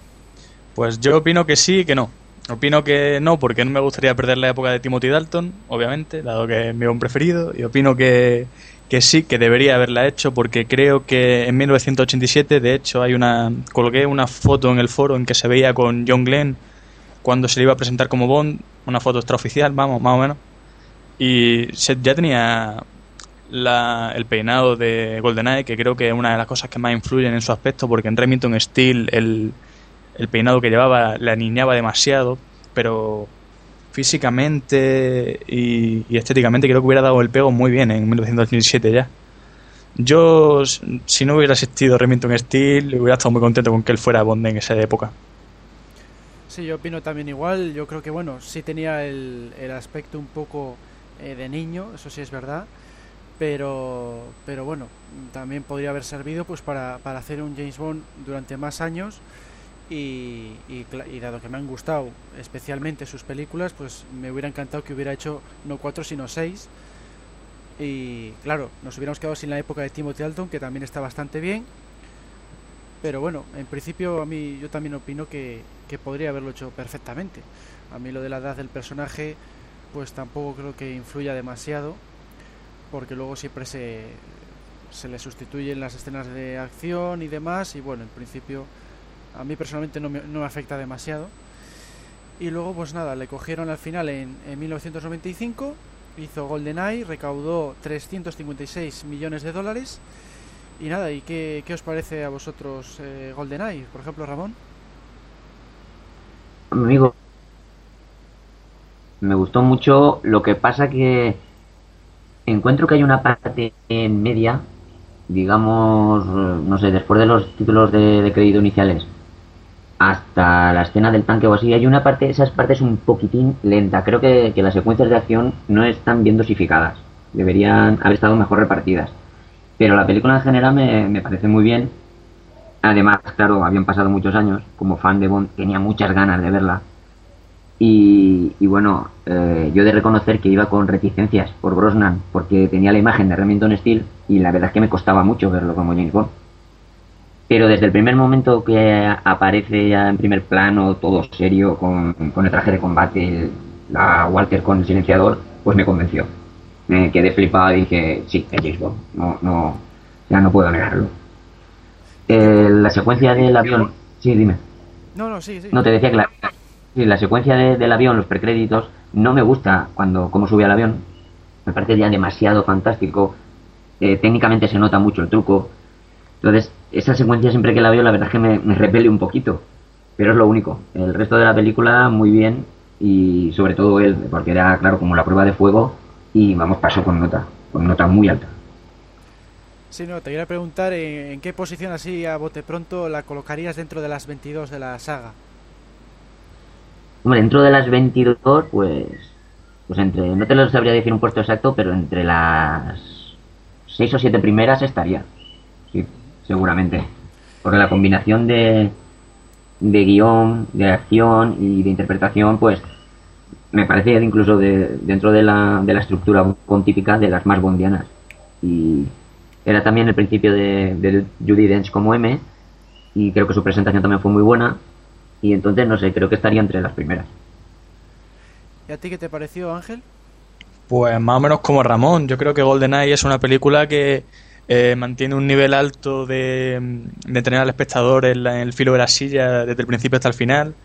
Pues yo opino que sí y que no. Opino que no, porque no me gustaría perder la época de Timothy Dalton, obviamente, dado que es mi hombre preferido, y opino que, que sí, que debería haberla hecho, porque creo que en 1987, de hecho, hay una colgué una foto en el foro en que se veía con John Glenn cuando se le iba a presentar como Bond, una foto extraoficial, vamos, más o menos, y se, ya tenía la, el peinado de GoldenEye, que creo que es una de las cosas que más influyen en su aspecto, porque en Remington Steel el, el peinado que llevaba le aniñaba demasiado, pero físicamente y, estéticamente creo que hubiera dado el pego muy bien en 1987 ya. Yo, si no hubiera existido Remington Steel, hubiera estado muy contento con que él fuera Bond en esa época. Sí, yo opino también igual. Yo creo que, bueno, sí tenía el, el aspecto un poco eh, de niño, eso sí es verdad. Pero, pero bueno, también podría haber servido pues para, para hacer un James Bond durante más años y, dado que me han gustado especialmente sus películas, pues me hubiera encantado que hubiera hecho no cuatro sino seis. Y claro, nos hubiéramos quedado sin la época de Timothy Dalton, que también está bastante bien. Pero bueno, en principio a mí yo también opino que, que podría haberlo hecho perfectamente. A mí lo de la edad del personaje, pues tampoco creo que influya demasiado, porque luego siempre se, se le sustituyen las escenas de acción y demás, y bueno, en principio a mí personalmente no me, no me afecta demasiado. Y luego, pues nada, le cogieron al final en, en 1995, hizo GoldenEye, recaudó 356 millones de dólares. Y nada, ¿y qué, qué os parece a vosotros eh, GoldenEye? Por ejemplo, Ramón. Amigo, me gustó mucho. Lo que pasa que encuentro que hay una parte en media, digamos, no sé, después de los títulos de crédito iniciales, hasta la escena del tanque o así, hay una parte, esas partes un poquitín lenta. Creo que, las secuencias de acción no están bien dosificadas. Deberían haber estado mejor repartidas. Pero la película en general me, me parece muy bien. Además, claro, habían pasado muchos años. Como fan de Bond tenía muchas ganas de verla. Y, bueno, eh, yo de reconocer que iba con reticencias por Brosnan, porque tenía la imagen de Remington Steel y la verdad es que me costaba mucho verlo como James Bond. Pero desde el primer momento que aparece ya en primer plano, todo serio, con, el traje de combate, la Walter con el silenciador, pues me convenció. Me quedé flipado y dije, sí, es James Bond. No, no, ya no puedo negarlo. Eh, la secuencia del avión. Sí, dime. No, no, sí, sí. No, te decía que la, la secuencia del avión, los precréditos, no me gusta cuando cómo sube al avión. Me parece ya demasiado fantástico. Eh, técnicamente se nota mucho el truco. Entonces, esa secuencia siempre que la veo, la verdad es que me, repele un poquito. Pero es lo único. El resto de la película, muy bien. Y sobre todo él, porque era, claro, como la prueba de fuego. Y vamos, pasó con nota. Con nota muy alta. Sí, no, te quería preguntar en, qué posición así a bote pronto la colocarías dentro de las 22 de la saga. Hombre, dentro de las 22, pues. Pues entre. No te lo sabría decir un puesto exacto, pero entre las 6 o 7 primeras estaría. Sí seguramente. Porque la combinación de, de guion, de acción y de interpretación, pues me parece incluso de, dentro de la, de la estructura pontífica de las más bondianas. Y era también el principio de, de Judy Dench como M, y creo que su presentación también fue muy buena, y entonces, no sé, creo que estaría entre las primeras. ¿Y a ti qué te pareció, Ángel? Pues más o menos como Ramón. Yo creo que GoldenEye es una película que eh, mantiene un nivel alto de, de tener al espectador en, la- en el filo de la silla desde el principio hasta el final.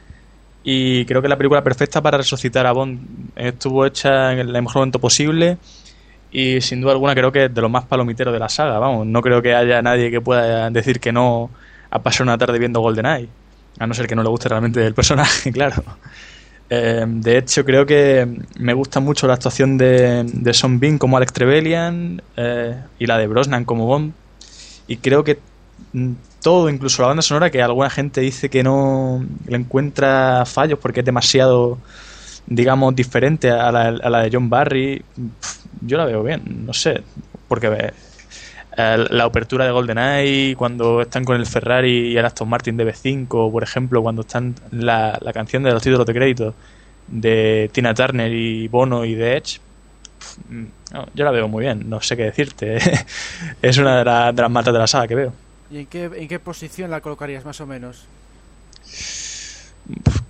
Y creo que la película perfecta para resucitar a Bond. Estuvo hecha en el mejor momento posible y sin duda alguna creo que es de los más palomiteros de la saga. Vamos, no creo que haya nadie que pueda decir que no a pasar una tarde viendo GoldenEye. A no ser que no le guste realmente el personaje, claro. Eh, de hecho, creo que me gusta mucho la actuación de, de Son Bean como Alex Trevelyan eh, y la de Brosnan como Bond. Y creo que mm, todo, incluso la banda sonora, que alguna gente dice que no le encuentra fallos porque es demasiado, digamos, diferente a la, de John Barry. Yo la veo bien, no sé, porque eh, la apertura de GoldenEye, cuando están con el Ferrari y el Aston Martin DB5, por ejemplo, cuando están la, la canción de los títulos de crédito de Tina Turner y Bono y The Edge, mm, no, yo la veo muy bien, no sé qué decirte. es una de, la- de las matas de la saga que veo. ¿Y en qué, en qué posición la colocarías más o menos?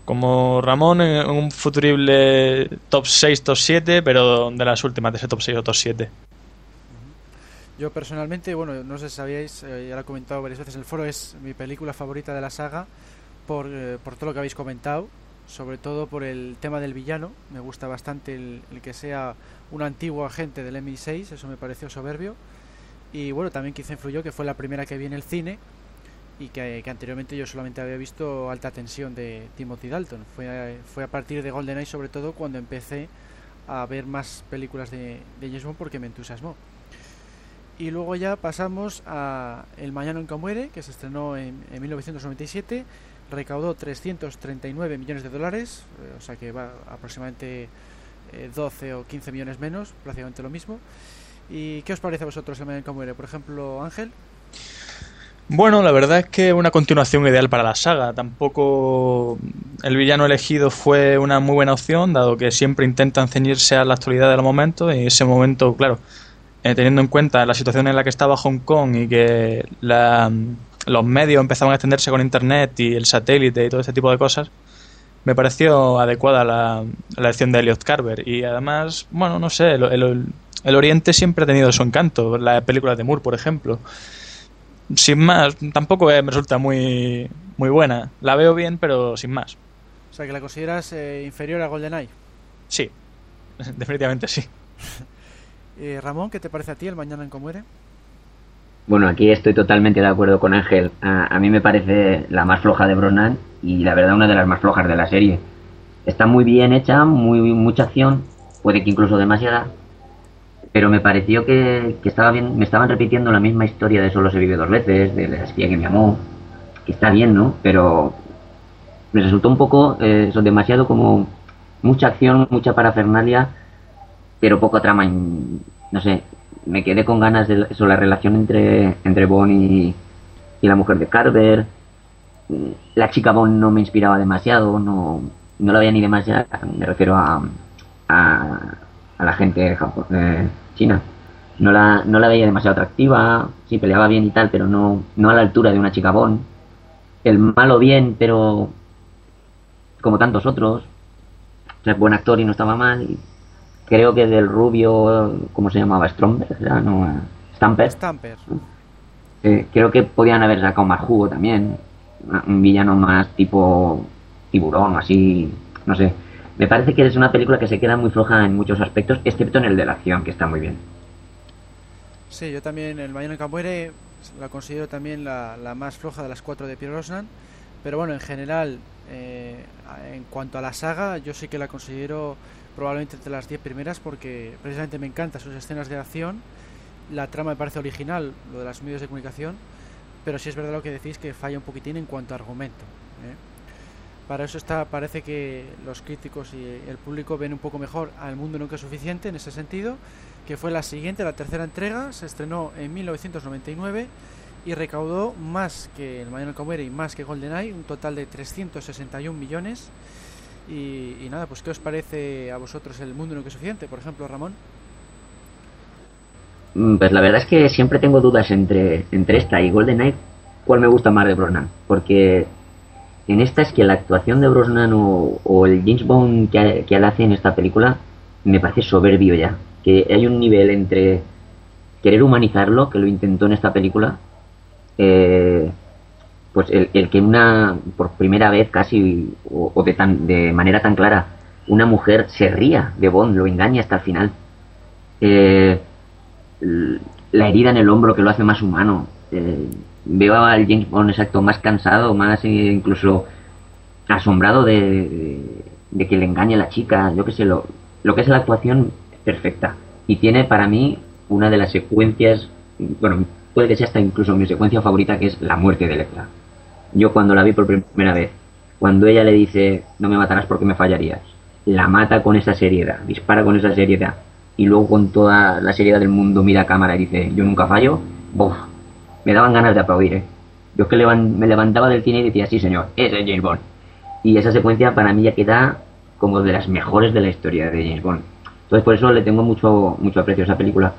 Como Ramón en un futurible top 6, top 7, pero de las últimas de ese top 6 o top 7. Yo personalmente, bueno, no sé si sabíais, eh, ya lo he comentado varias veces el foro, es mi película favorita de la saga por, eh, por todo lo que habéis comentado, sobre todo por el tema del villano. Me gusta bastante el, que sea un antiguo agente del MI6, eso me pareció soberbio. Y bueno, también quizá influyó que fue la primera que vi en el cine y que, que anteriormente yo solamente había visto Alta Tensión de Timothy Dalton. Fue, fue a partir de GoldenEye sobre todo cuando empecé a ver más películas de, de James Bond porque me entusiasmó. Y luego ya pasamos a El Mañana Nunca Muere, que se estrenó en, en 1997, recaudó 339 millones de dólares, eh, o sea que va aproximadamente eh, 12 o 15 millones menos, prácticamente lo mismo. ¿Y qué os parece a vosotros El Mañana Nunca Muere? Por ejemplo, Ángel. Bueno, la verdad es que una continuación ideal para la saga. Tampoco el villano elegido fue una muy buena opción, dado que siempre intentan ceñirse a la actualidad de los momentos. Y en ese momento, claro, eh, teniendo en cuenta la situación en la que estaba Hong Kong y que la- los medios empezaban a extenderse con Internet y el satélite y todo ese tipo de cosas, me pareció adecuada la, la elección de Elliot Carver. Y además, bueno, no sé, el, el- el Oriente siempre ha tenido su encanto. Las películas de Moore, por ejemplo sin más, tampoco eh, me resulta muy, muy buena. La veo bien, pero sin más. O sea que la consideras eh, inferior a GoldenEye. Sí, definitivamente sí. Eh, Ramón, ¿qué te parece a ti El Mañana Nunca Muere? Bueno, aquí estoy totalmente de acuerdo con Ángel. A, mí me parece la más floja de Brosnan y la verdad una de las más flojas de la serie. Está muy bien hecha, muy mucha acción, puede que incluso demasiada, pero me pareció que, que estaba bien, me estaban repitiendo la misma historia de solo se vive dos veces, de la espía que me amó, que está bien, ¿no? Pero me resultó un poco eh, demasiado como mucha acción, mucha parafernalia, pero poco trama. y, no sé, me quedé con ganas de eso, la relación entre, entre Bond y, la mujer de Carver. La chica Bond no me inspiraba demasiado, no, no la veía ni demasiado, me refiero a, a, a la gente eh, china. No la, no la veía demasiado atractiva, sí peleaba bien y tal, pero no, no a la altura de una chica Bond. El malo bien, pero como tantos otros. O sea, buen actor y no estaba mal. Creo que del rubio, ¿cómo se llamaba? Stromberg, no, eh, Stamper. Stamper. Eh, creo que podían haber sacado más jugo también. Una- Un villano más tipo tiburón, así, no sé. Me parece que es una película que se queda muy floja en muchos aspectos, excepto en el de la acción, que está muy bien. Sí, yo también El Mañana Nunca Muere la considero también la, la más floja de las cuatro de Pierre Brosnan. Pero bueno, en general, eh, en cuanto a la saga, yo sí que la considero probablemente entre las 10 primeras porque precisamente me encantan sus escenas de acción. La trama me parece original, lo de los medios de comunicación, pero sí es verdad lo que decís que falla un poquitín en cuanto a argumento. ¿eh? Para eso está, parece que los críticos y el público ven un poco mejor al mundo nunca suficiente en ese sentido, que fue la siguiente, la tercera entrega, se estrenó en 1999 y recaudó más que el Mañana Muere y más que GoldenEye, un total de 361 millones. Y, nada, pues ¿qué os parece a vosotros el mundo nunca es suficiente? Por ejemplo, Ramón. Mm, Pues la verdad es que siempre tengo dudas entre, entre esta y GoldenEye, cuál me gusta más de Brosnan. Porque en esta es que la actuación de Brosnan o, o el James Bond que, que él hace en esta película me parece soberbio ya. Que hay un nivel entre querer humanizarlo, que lo intentó en esta película, eh, pues el, que una, por primera vez casi, o, de, tan, de manera tan clara, una mujer se ría de Bond, lo engaña hasta el final. Eh, la herida en el hombro que lo hace más humano. Eh, veo al James Bond exacto más cansado, más eh, incluso asombrado de, de, que le engañe a la chica. Yo qué sé, lo, lo que es la actuación perfecta. Y tiene para mí una de las secuencias, bueno, puede que sea hasta incluso mi secuencia favorita, que es la muerte de Electra. Yo cuando la vi por primera vez, cuando ella le dice, no me matarás porque me fallarías, la mata con esa seriedad, dispara con esa seriedad, y luego con toda la seriedad del mundo mira cámara y dice, yo nunca fallo, ¡buf! me daban ganas de aplaudir, ¿eh? Yo es que me levantaba del cine y decía, sí señor, ese es James Bond. Y esa secuencia para mí ya queda como de las mejores de la historia de James Bond. Entonces por eso le tengo mucho, mucho aprecio a esa película.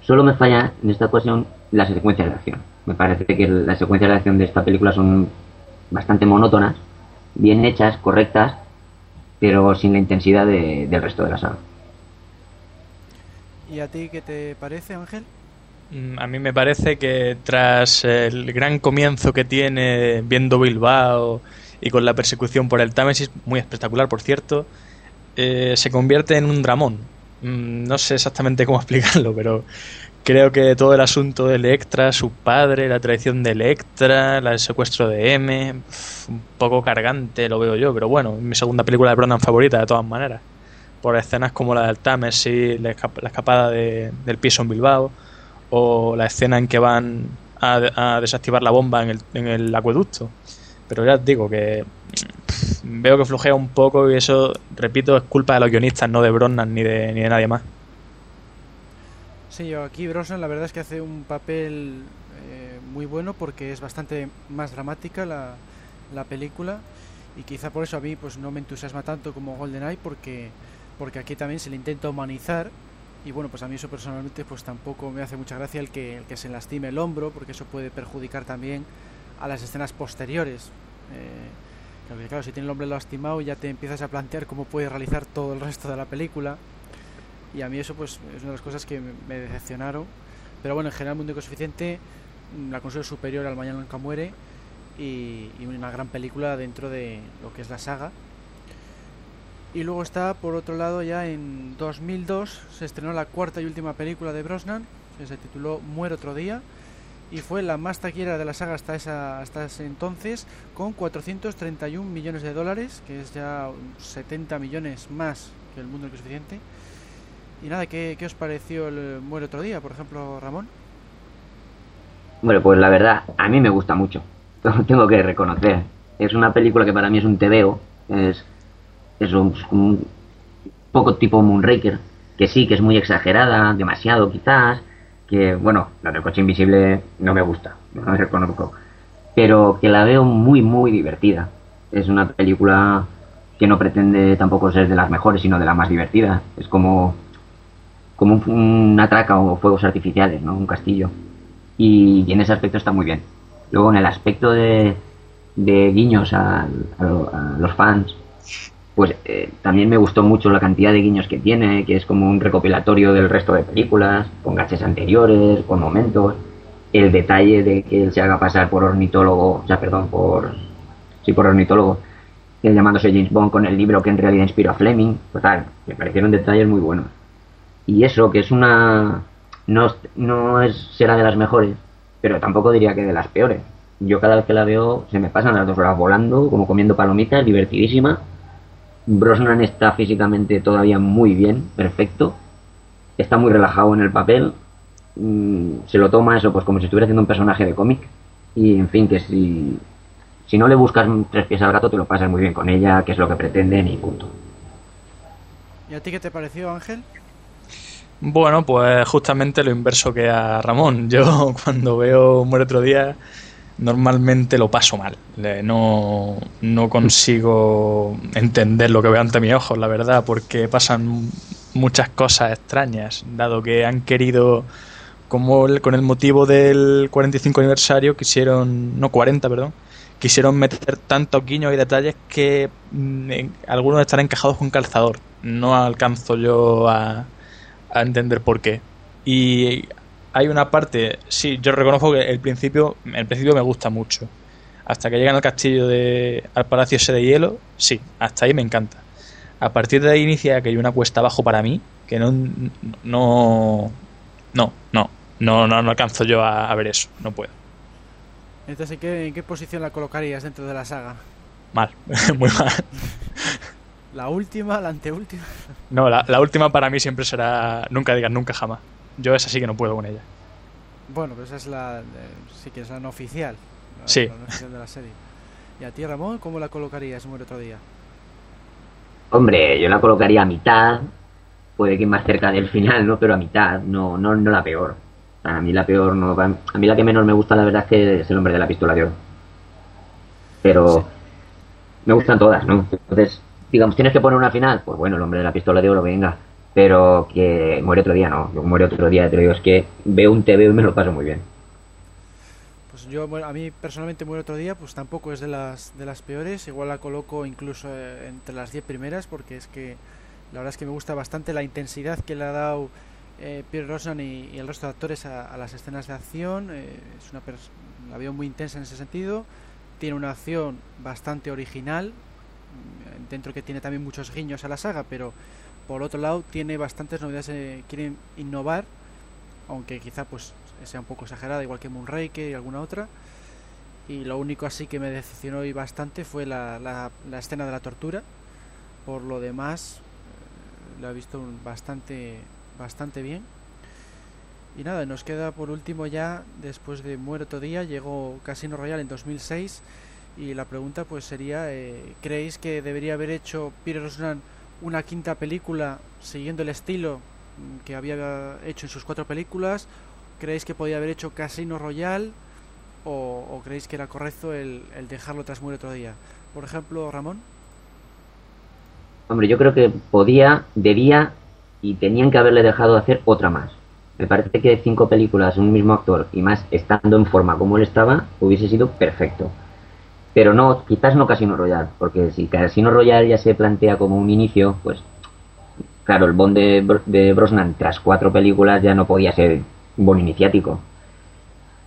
Solo me falla en esta ocasión las secuencias de acción. Me parece que las secuencias de acción de esta película son bastante monótonas, bien hechas, correctas, pero sin la intensidad de, del resto de la saga. ¿Y a ti qué te parece, Ángel? A mí me parece que tras el gran comienzo que tiene viendo Bilbao y con la persecución por el Támesis, muy espectacular por cierto, eh, se convierte en un dramón. No sé exactamente cómo explicarlo, pero creo que todo el asunto de Electra, su padre, la traición de Electra, el secuestro de M, un poco cargante lo veo yo, pero bueno, mi segunda película de Brandon favorita de todas maneras. Por escenas como la del Támesis, la, escapada de, del piso en Bilbao, o la escena en que van a, desactivar la bomba en el, en el, acueducto. Pero ya os digo que veo que flojea un poco y eso, repito, es culpa de los guionistas, no de Brosnan ni de, ni de nadie más. Sí, yo aquí Brosnan la verdad es que hace un papel eh, muy bueno porque es bastante más dramática la, la, película y quizá por eso a mí pues no me entusiasma tanto como GoldenEye porque porque aquí también se le intenta humanizar y bueno pues a mí eso personalmente pues tampoco me hace mucha gracia el que el que se lastime el hombro porque eso puede perjudicar también a las escenas posteriores eh, claro, si tiene el hombre lastimado ya te empiezas a plantear cómo puede realizar todo el resto de la película y a mí eso pues es una de las cosas que me decepcionaron. Pero bueno en general Mundo Suficiente la considero superior al Mañana Nunca Muere y, y, una gran película dentro de lo que es la saga. Y luego está por otro lado ya en 2002 se estrenó la cuarta y última película de Brosnan que se tituló Muere otro día y fue la más taquillera de la saga hasta, esa, hasta ese entonces con 431 millones de dólares que es ya 70 millones más que el mundo que es suficiente y nada, ¿qué, ¿qué, os pareció el Muere otro día, por ejemplo, Ramón? Bueno, pues la verdad, a mí me gusta mucho. Tengo que reconocer. Es una película que para mí es un tebeo. Es, es un, un poco tipo Moonraker. Que sí, que es muy exagerada, demasiado quizás. Que, bueno, la del coche invisible no me gusta, no me reconozco. Pero que la veo muy, muy divertida. Es una película que no pretende tampoco ser de las mejores, sino de las más divertidas. Es como como un, una traca o fuegos artificiales, ¿no? Un castillo. Y, en ese aspecto está muy bien. Luego en el aspecto de, guiños a, los fans, pues eh, también me gustó mucho la cantidad de guiños que tiene, que es como un recopilatorio del resto de películas, con gaches anteriores, con momentos. El detalle de que él se haga pasar por ornitólogo, o sea, perdón, por. Sí, por ornitólogo, llamándose James Bond con el libro que en realidad inspiró a Fleming. Total, me parecieron detalles muy buenos y eso que es una no, no es será de las mejores pero tampoco diría que de las peores. Yo cada vez que la veo se me pasan las dos horas volando como comiendo palomitas divertidísima. Brosnan está físicamente todavía muy bien perfecto. Está muy relajado en el papel. Mm, se lo toma eso pues como si estuviera haciendo un personaje de cómic. Y en fin que si si no le buscas tres pies al gato te lo pasas muy bien con ella que es lo que pretenden y punto. ¿y a ti qué te pareció Ángel? Bueno, pues justamente lo inverso que a Ramón. Yo cuando veo Muere otro día normalmente lo paso mal. No, no consigo entender lo que veo ante mis ojos, la verdad, porque pasan muchas cosas extrañas, dado que han querido, como el, con el motivo del 45 aniversario, quisieron, no 40, perdón, quisieron meter tantos guiños y detalles que mm, algunos están encajados con calzador. No alcanzo yo a a entender por qué. Y hay una parte, sí, yo reconozco que el principio, el principio me gusta mucho. Hasta que llegan al castillo de, al palacio ese de hielo, sí, hasta ahí me encanta. A partir de ahí inicia que hay una cuesta abajo para mí, que no, no, no, no, no, no, alcanzo yo a, ver eso, no puedo. Entonces, ¿en qué, ¿en qué posición la colocarías dentro de la saga? Mal, muy mal. ¿La última, la anteúltima? No, la, la, última para mí siempre será nunca digas nunca jamás. Yo esa sí que no puedo con ella. Bueno, pues esa es la. sí que es la no oficial. sí. La no oficial de la serie. ¿Y a ti, Ramón, cómo la colocarías muere otro día? Hombre, yo la colocaría a mitad. Puede que más cerca del final, ¿no? Pero a mitad, no, no, no la peor. A mí la peor no. A mí la que menos me gusta, la verdad, es que es el hombre de la pistola de oro. Pero. Me gustan todas, ¿no? Entonces, digamos, tienes que poner una final. Pues bueno, el hombre de la pistola de oro, venga pero que muere otro día no, yo muere otro día, te digo, es que veo un TV y me lo paso muy bien. Pues yo, a mí personalmente muere otro día, pues tampoco es de las, de las peores, igual la coloco incluso eh, entre las 10 primeras, porque es que la verdad es que me gusta bastante la intensidad que le ha dado eh, Pierre Rosnan y, el resto de actores a, las escenas de acción, eh, es una la veo muy intensa en ese sentido, tiene una acción bastante original, dentro que tiene también muchos guiños a la saga, pero por otro lado, tiene bastantes novedades, eh, quieren innovar, aunque quizá pues sea un poco exagerada, igual que Moonraker y alguna otra. Y lo único así que me decepcionó hoy bastante fue la, la, escena de la tortura. Por lo demás, eh, lo he visto bastante, bastante bien. Y nada, nos queda por último ya, después de Muerto Día, llegó Casino Royale en 2006. Y la pregunta pues sería, eh, ¿creéis que debería haber hecho Peter Rosnan una quinta película siguiendo el estilo mm, que había hecho en sus cuatro películas? ¿Creéis que podía haber hecho Casino Royale? ¿O, creéis que era correcto el, dejarlo tras muere otro día? Por ejemplo, Ramón. Hombre, yo creo que podía, debía y tenían que haberle dejado hacer otra más. Me parece que cinco películas, un mismo actor y más estando en forma como él estaba, hubiese sido perfecto. Pero no, quizás no Casino Royale, porque si Casino Royale ya se plantea como un inicio, pues claro, el Bond de, Brosnan tras cuatro películas ya no podía ser un Bond iniciático.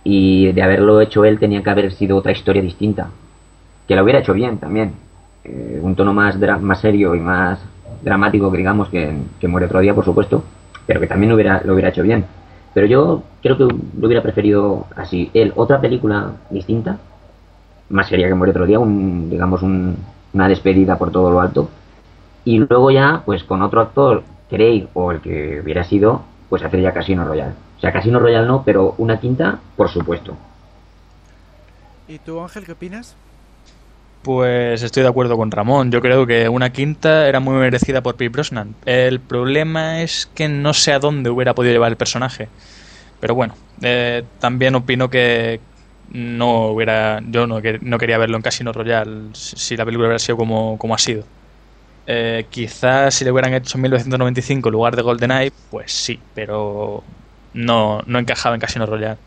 Y de haberlo hecho él tenía que haber sido otra historia distinta. Que la hubiera hecho bien también. Eh, un tono más, más serio y más dramático, que digamos, que, que Muere otro día, por supuesto. Pero que también hubiera, lo hubiera hecho bien. Pero yo creo que lo hubiera preferido así. Él, otra película distinta, más sería que muere otro día, un, digamos una despedida por todo lo alto. Y luego ya, pues con otro actor, Craig o el que hubiera sido, pues hacer ya Casino Royal. O sea, Casino Royal no, pero una quinta, por supuesto. ¿Y tú, Ángel, qué opinas? Pues estoy de acuerdo con Ramón. Yo creo que una quinta era muy merecida por Pete Brosnan. El problema es que no sé a dónde hubiera podido llevar el personaje. Pero bueno, eh, también opino que, no hubiera yo no, no quería verlo en Casino Royale si la película hubiera sido como, como ha sido. Eh, quizás si le hubieran hecho en 1995 en lugar de GoldenEye, pues sí, pero no, no encajaba en Casino Royale.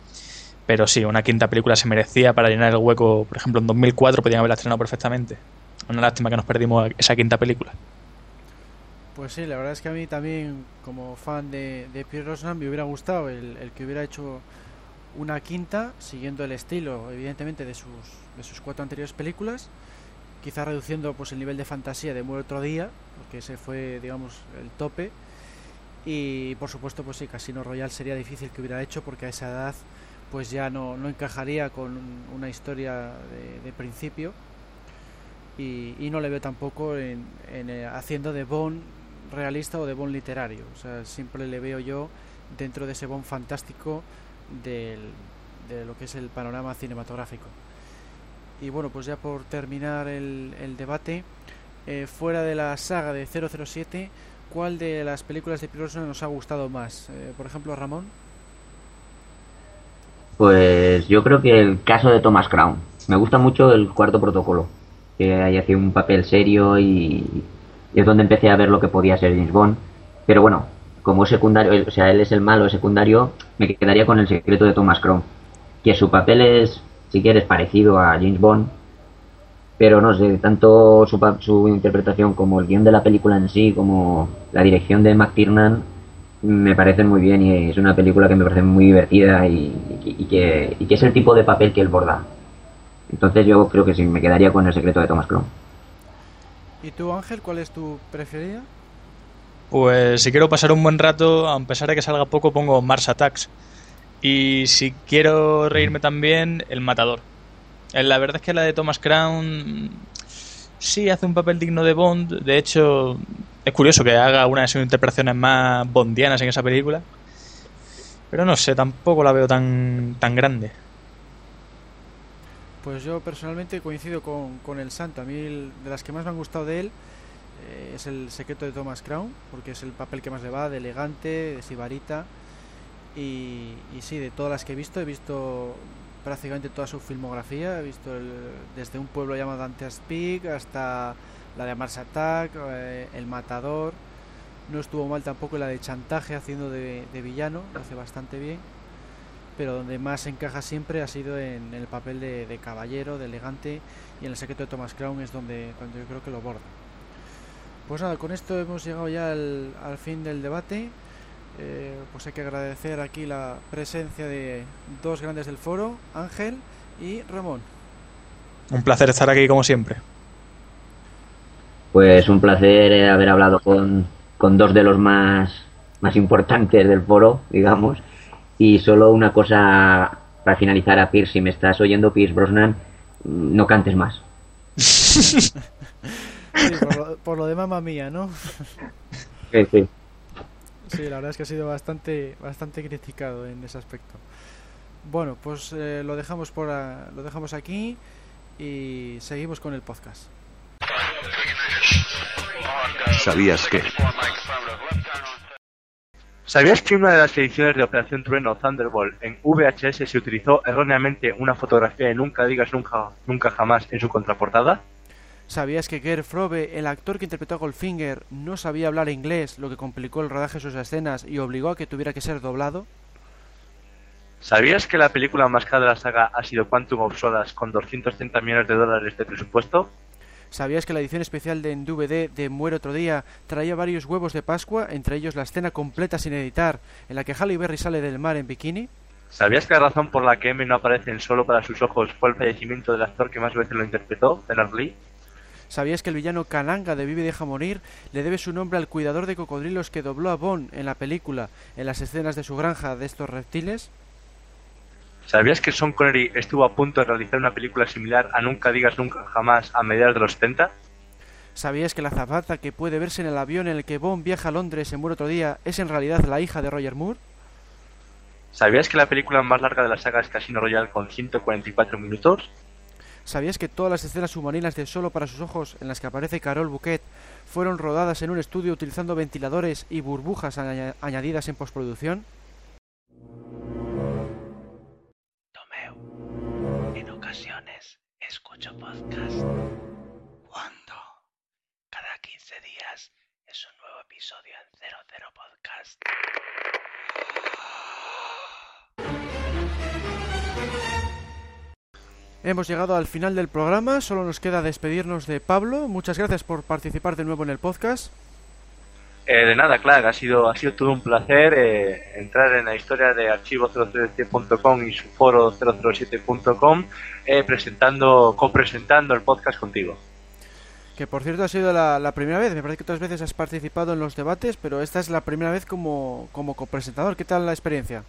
Pero sí, una quinta película se merecía para llenar el hueco. Por ejemplo, en 2004 podían haberla estrenado perfectamente. Una lástima que nos perdimos esa quinta película. Pues sí, la verdad es que a mí también, como fan de, de Pierre Rosnan, me hubiera gustado el, el que hubiera hecho una quinta, siguiendo el estilo, evidentemente, de sus, de sus cuatro anteriores películas, quizá reduciendo pues el nivel de fantasía de Muere otro día, porque ese fue, digamos, el tope. Y por supuesto, pues sí, Casino Royal sería difícil que hubiera hecho, porque a esa edad pues ya no, no encajaría con una historia de, principio. Y, no le veo tampoco en, en eh, haciendo de Bond realista o de Bond literario. O sea, siempre le veo yo dentro de ese Bond fantástico del, de lo que es el panorama cinematográfico. Y bueno, pues ya por terminar el, el debate, eh, fuera de la saga de 007, ¿cuál de las películas de Pierce nos ha gustado más? Eh, por ejemplo, Ramón. Pues yo creo que el caso de Thomas Crown. Me gusta mucho el cuarto protocolo, que ahí hacía un papel serio y, y es donde empecé a ver lo que podía ser James Bond. Pero bueno, como secundario, o sea, él es el malo secundario, me quedaría con el secreto de Thomas Crown, que su papel es, si quieres, parecido a James Bond, pero no sé, tanto su, su interpretación como el guion de la película en sí, como la dirección de McTiernan, me parecen muy bien y es una película que me parece muy divertida y, que, y que es el tipo de papel que él borda. Entonces yo creo que sí, me quedaría con el secreto de Thomas Crown. ¿Y tú, Ángel, cuál es tu preferida? Pues si quiero pasar un buen rato, a pesar de que salga poco, pongo Mars Attacks. Y si quiero reírme también, El Matador. Eh, La verdad es que la de Thomas Crown sí hace un papel digno de Bond. De hecho, es curioso que haga una de sus interpretaciones más bondianas en esa película. Pero no sé, tampoco la veo tan, tan grande. Pues yo personalmente coincido con, con el Santo. A mí de las que más me han gustado de él eh, es el secreto de Thomas Crown, porque es el papel que más le va, de elegante, de sibarita. Y, sí, de todas las que he visto, he visto prácticamente toda su filmografía. He visto desde un pueblo llamado Dante's Peak hasta la de Mars Attack, eh, El Matador. No estuvo mal tampoco la de Chantaje haciendo de, villano, lo hace bastante bien pero donde más encaja siempre ha sido en el papel de, de caballero, de elegante, y en el secreto de Thomas Crown es donde, donde yo creo que lo borda. Pues nada, con esto hemos llegado ya al, al fin del debate. Eh, pues hay que agradecer aquí la presencia de dos grandes del foro, Ángel y Ramón. Un placer estar aquí como siempre. Pues un placer eh, haber hablado con, con dos de los más, más importantes del foro, digamos. Y solo una cosa para finalizar a Pierce, si me estás oyendo, Pierce Brosnan, no cantes más. Por, lo, por lo de mamá mía, ¿no? Sí, sí. Sí, la verdad es que ha sido bastante, bastante criticado en ese aspecto. Bueno, pues eh, lo dejamos por a- lo dejamos aquí y seguimos con el podcast. ¿Sabías que? ¿Sabías que en una de las ediciones de Operación Trueno Thunderbolt en VHS se utilizó erróneamente una fotografía de Nunca digas nunca, nunca jamás en su contraportada? ¿Sabías que Gerd Frobe, el actor que interpretó a Goldfinger, no sabía hablar inglés, lo que complicó el rodaje de sus escenas y obligó a que tuviera que ser doblado? ¿Sabías que la película más cara de la saga ha sido Quantum of Solace con 230 millones de dólares de presupuesto? ¿Sabías que la edición especial de en DVD de Muere otro día traía varios huevos de Pascua, entre ellos la escena completa sin editar, en la que Halle Berry sale del mar en bikini? ¿Sabías que la razón por la que M no aparece en Solo para sus ojos fue el fallecimiento del actor que más veces lo interpretó, Bernard Lee? ¿Sabías que el villano Kananga de Vive y Deja Morir le debe su nombre al cuidador de cocodrilos que dobló a Bond en la película, en las escenas de su granja de estos reptiles? ¿Sabías que Sean Connery estuvo a punto de realizar una película similar a Nunca digas nunca jamás a mediados de los 70? ¿Sabías que la zapata que puede verse en el avión en el que Bond viaja a Londres en Muere otro día es en realidad la hija de Roger Moore? ¿Sabías que la película más larga de la saga es Casino Royale con 144 minutos? ¿Sabías que todas las escenas submarinas de Solo para sus ojos en las que aparece Carol Bouquet fueron rodadas en un estudio utilizando ventiladores y burbujas aña- añadidas en postproducción? Tomeu, en ocasiones escucho podcast. ¿Cuándo? Cada 15 días es un nuevo episodio en 00 Podcast. Hemos llegado al final del programa, solo nos queda despedirnos de Pablo. Muchas gracias por participar de nuevo en el podcast. Eh, de nada, Clark, ha sido, ha sido todo un placer eh, entrar en la historia de archivo007.com y su foro 007.com eh, presentando, copresentando el podcast contigo. Que por cierto ha sido la, la primera vez, me parece que otras veces has participado en los debates, pero esta es la primera vez como, como copresentador. ¿Qué tal la experiencia?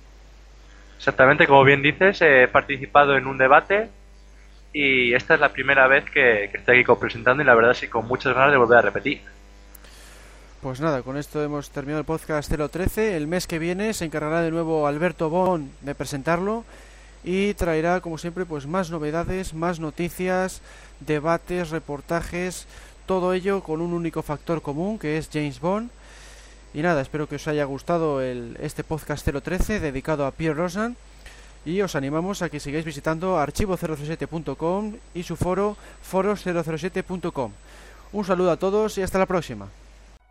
Exactamente, como bien dices, he participado en un debate y esta es la primera vez que, estoy aquí copresentando y la verdad sí con muchas ganas de volver a repetir. Pues nada, con esto hemos terminado el podcast 013. El mes que viene se encargará de nuevo Alberto Bon de presentarlo y traerá, como siempre, pues más novedades, más noticias, debates, reportajes, todo ello con un único factor común que es James Bond. Y nada, espero que os haya gustado el, este podcast 013 dedicado a Pierre Rosan y os animamos a que sigáis visitando archivo007.com y su foro foros007.com. Un saludo a todos y hasta la próxima.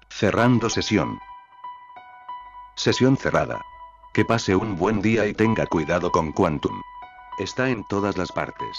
Cerrando sesión. Sesión cerrada. Que pase un buen día y tenga cuidado con Quantum. Está en todas las partes.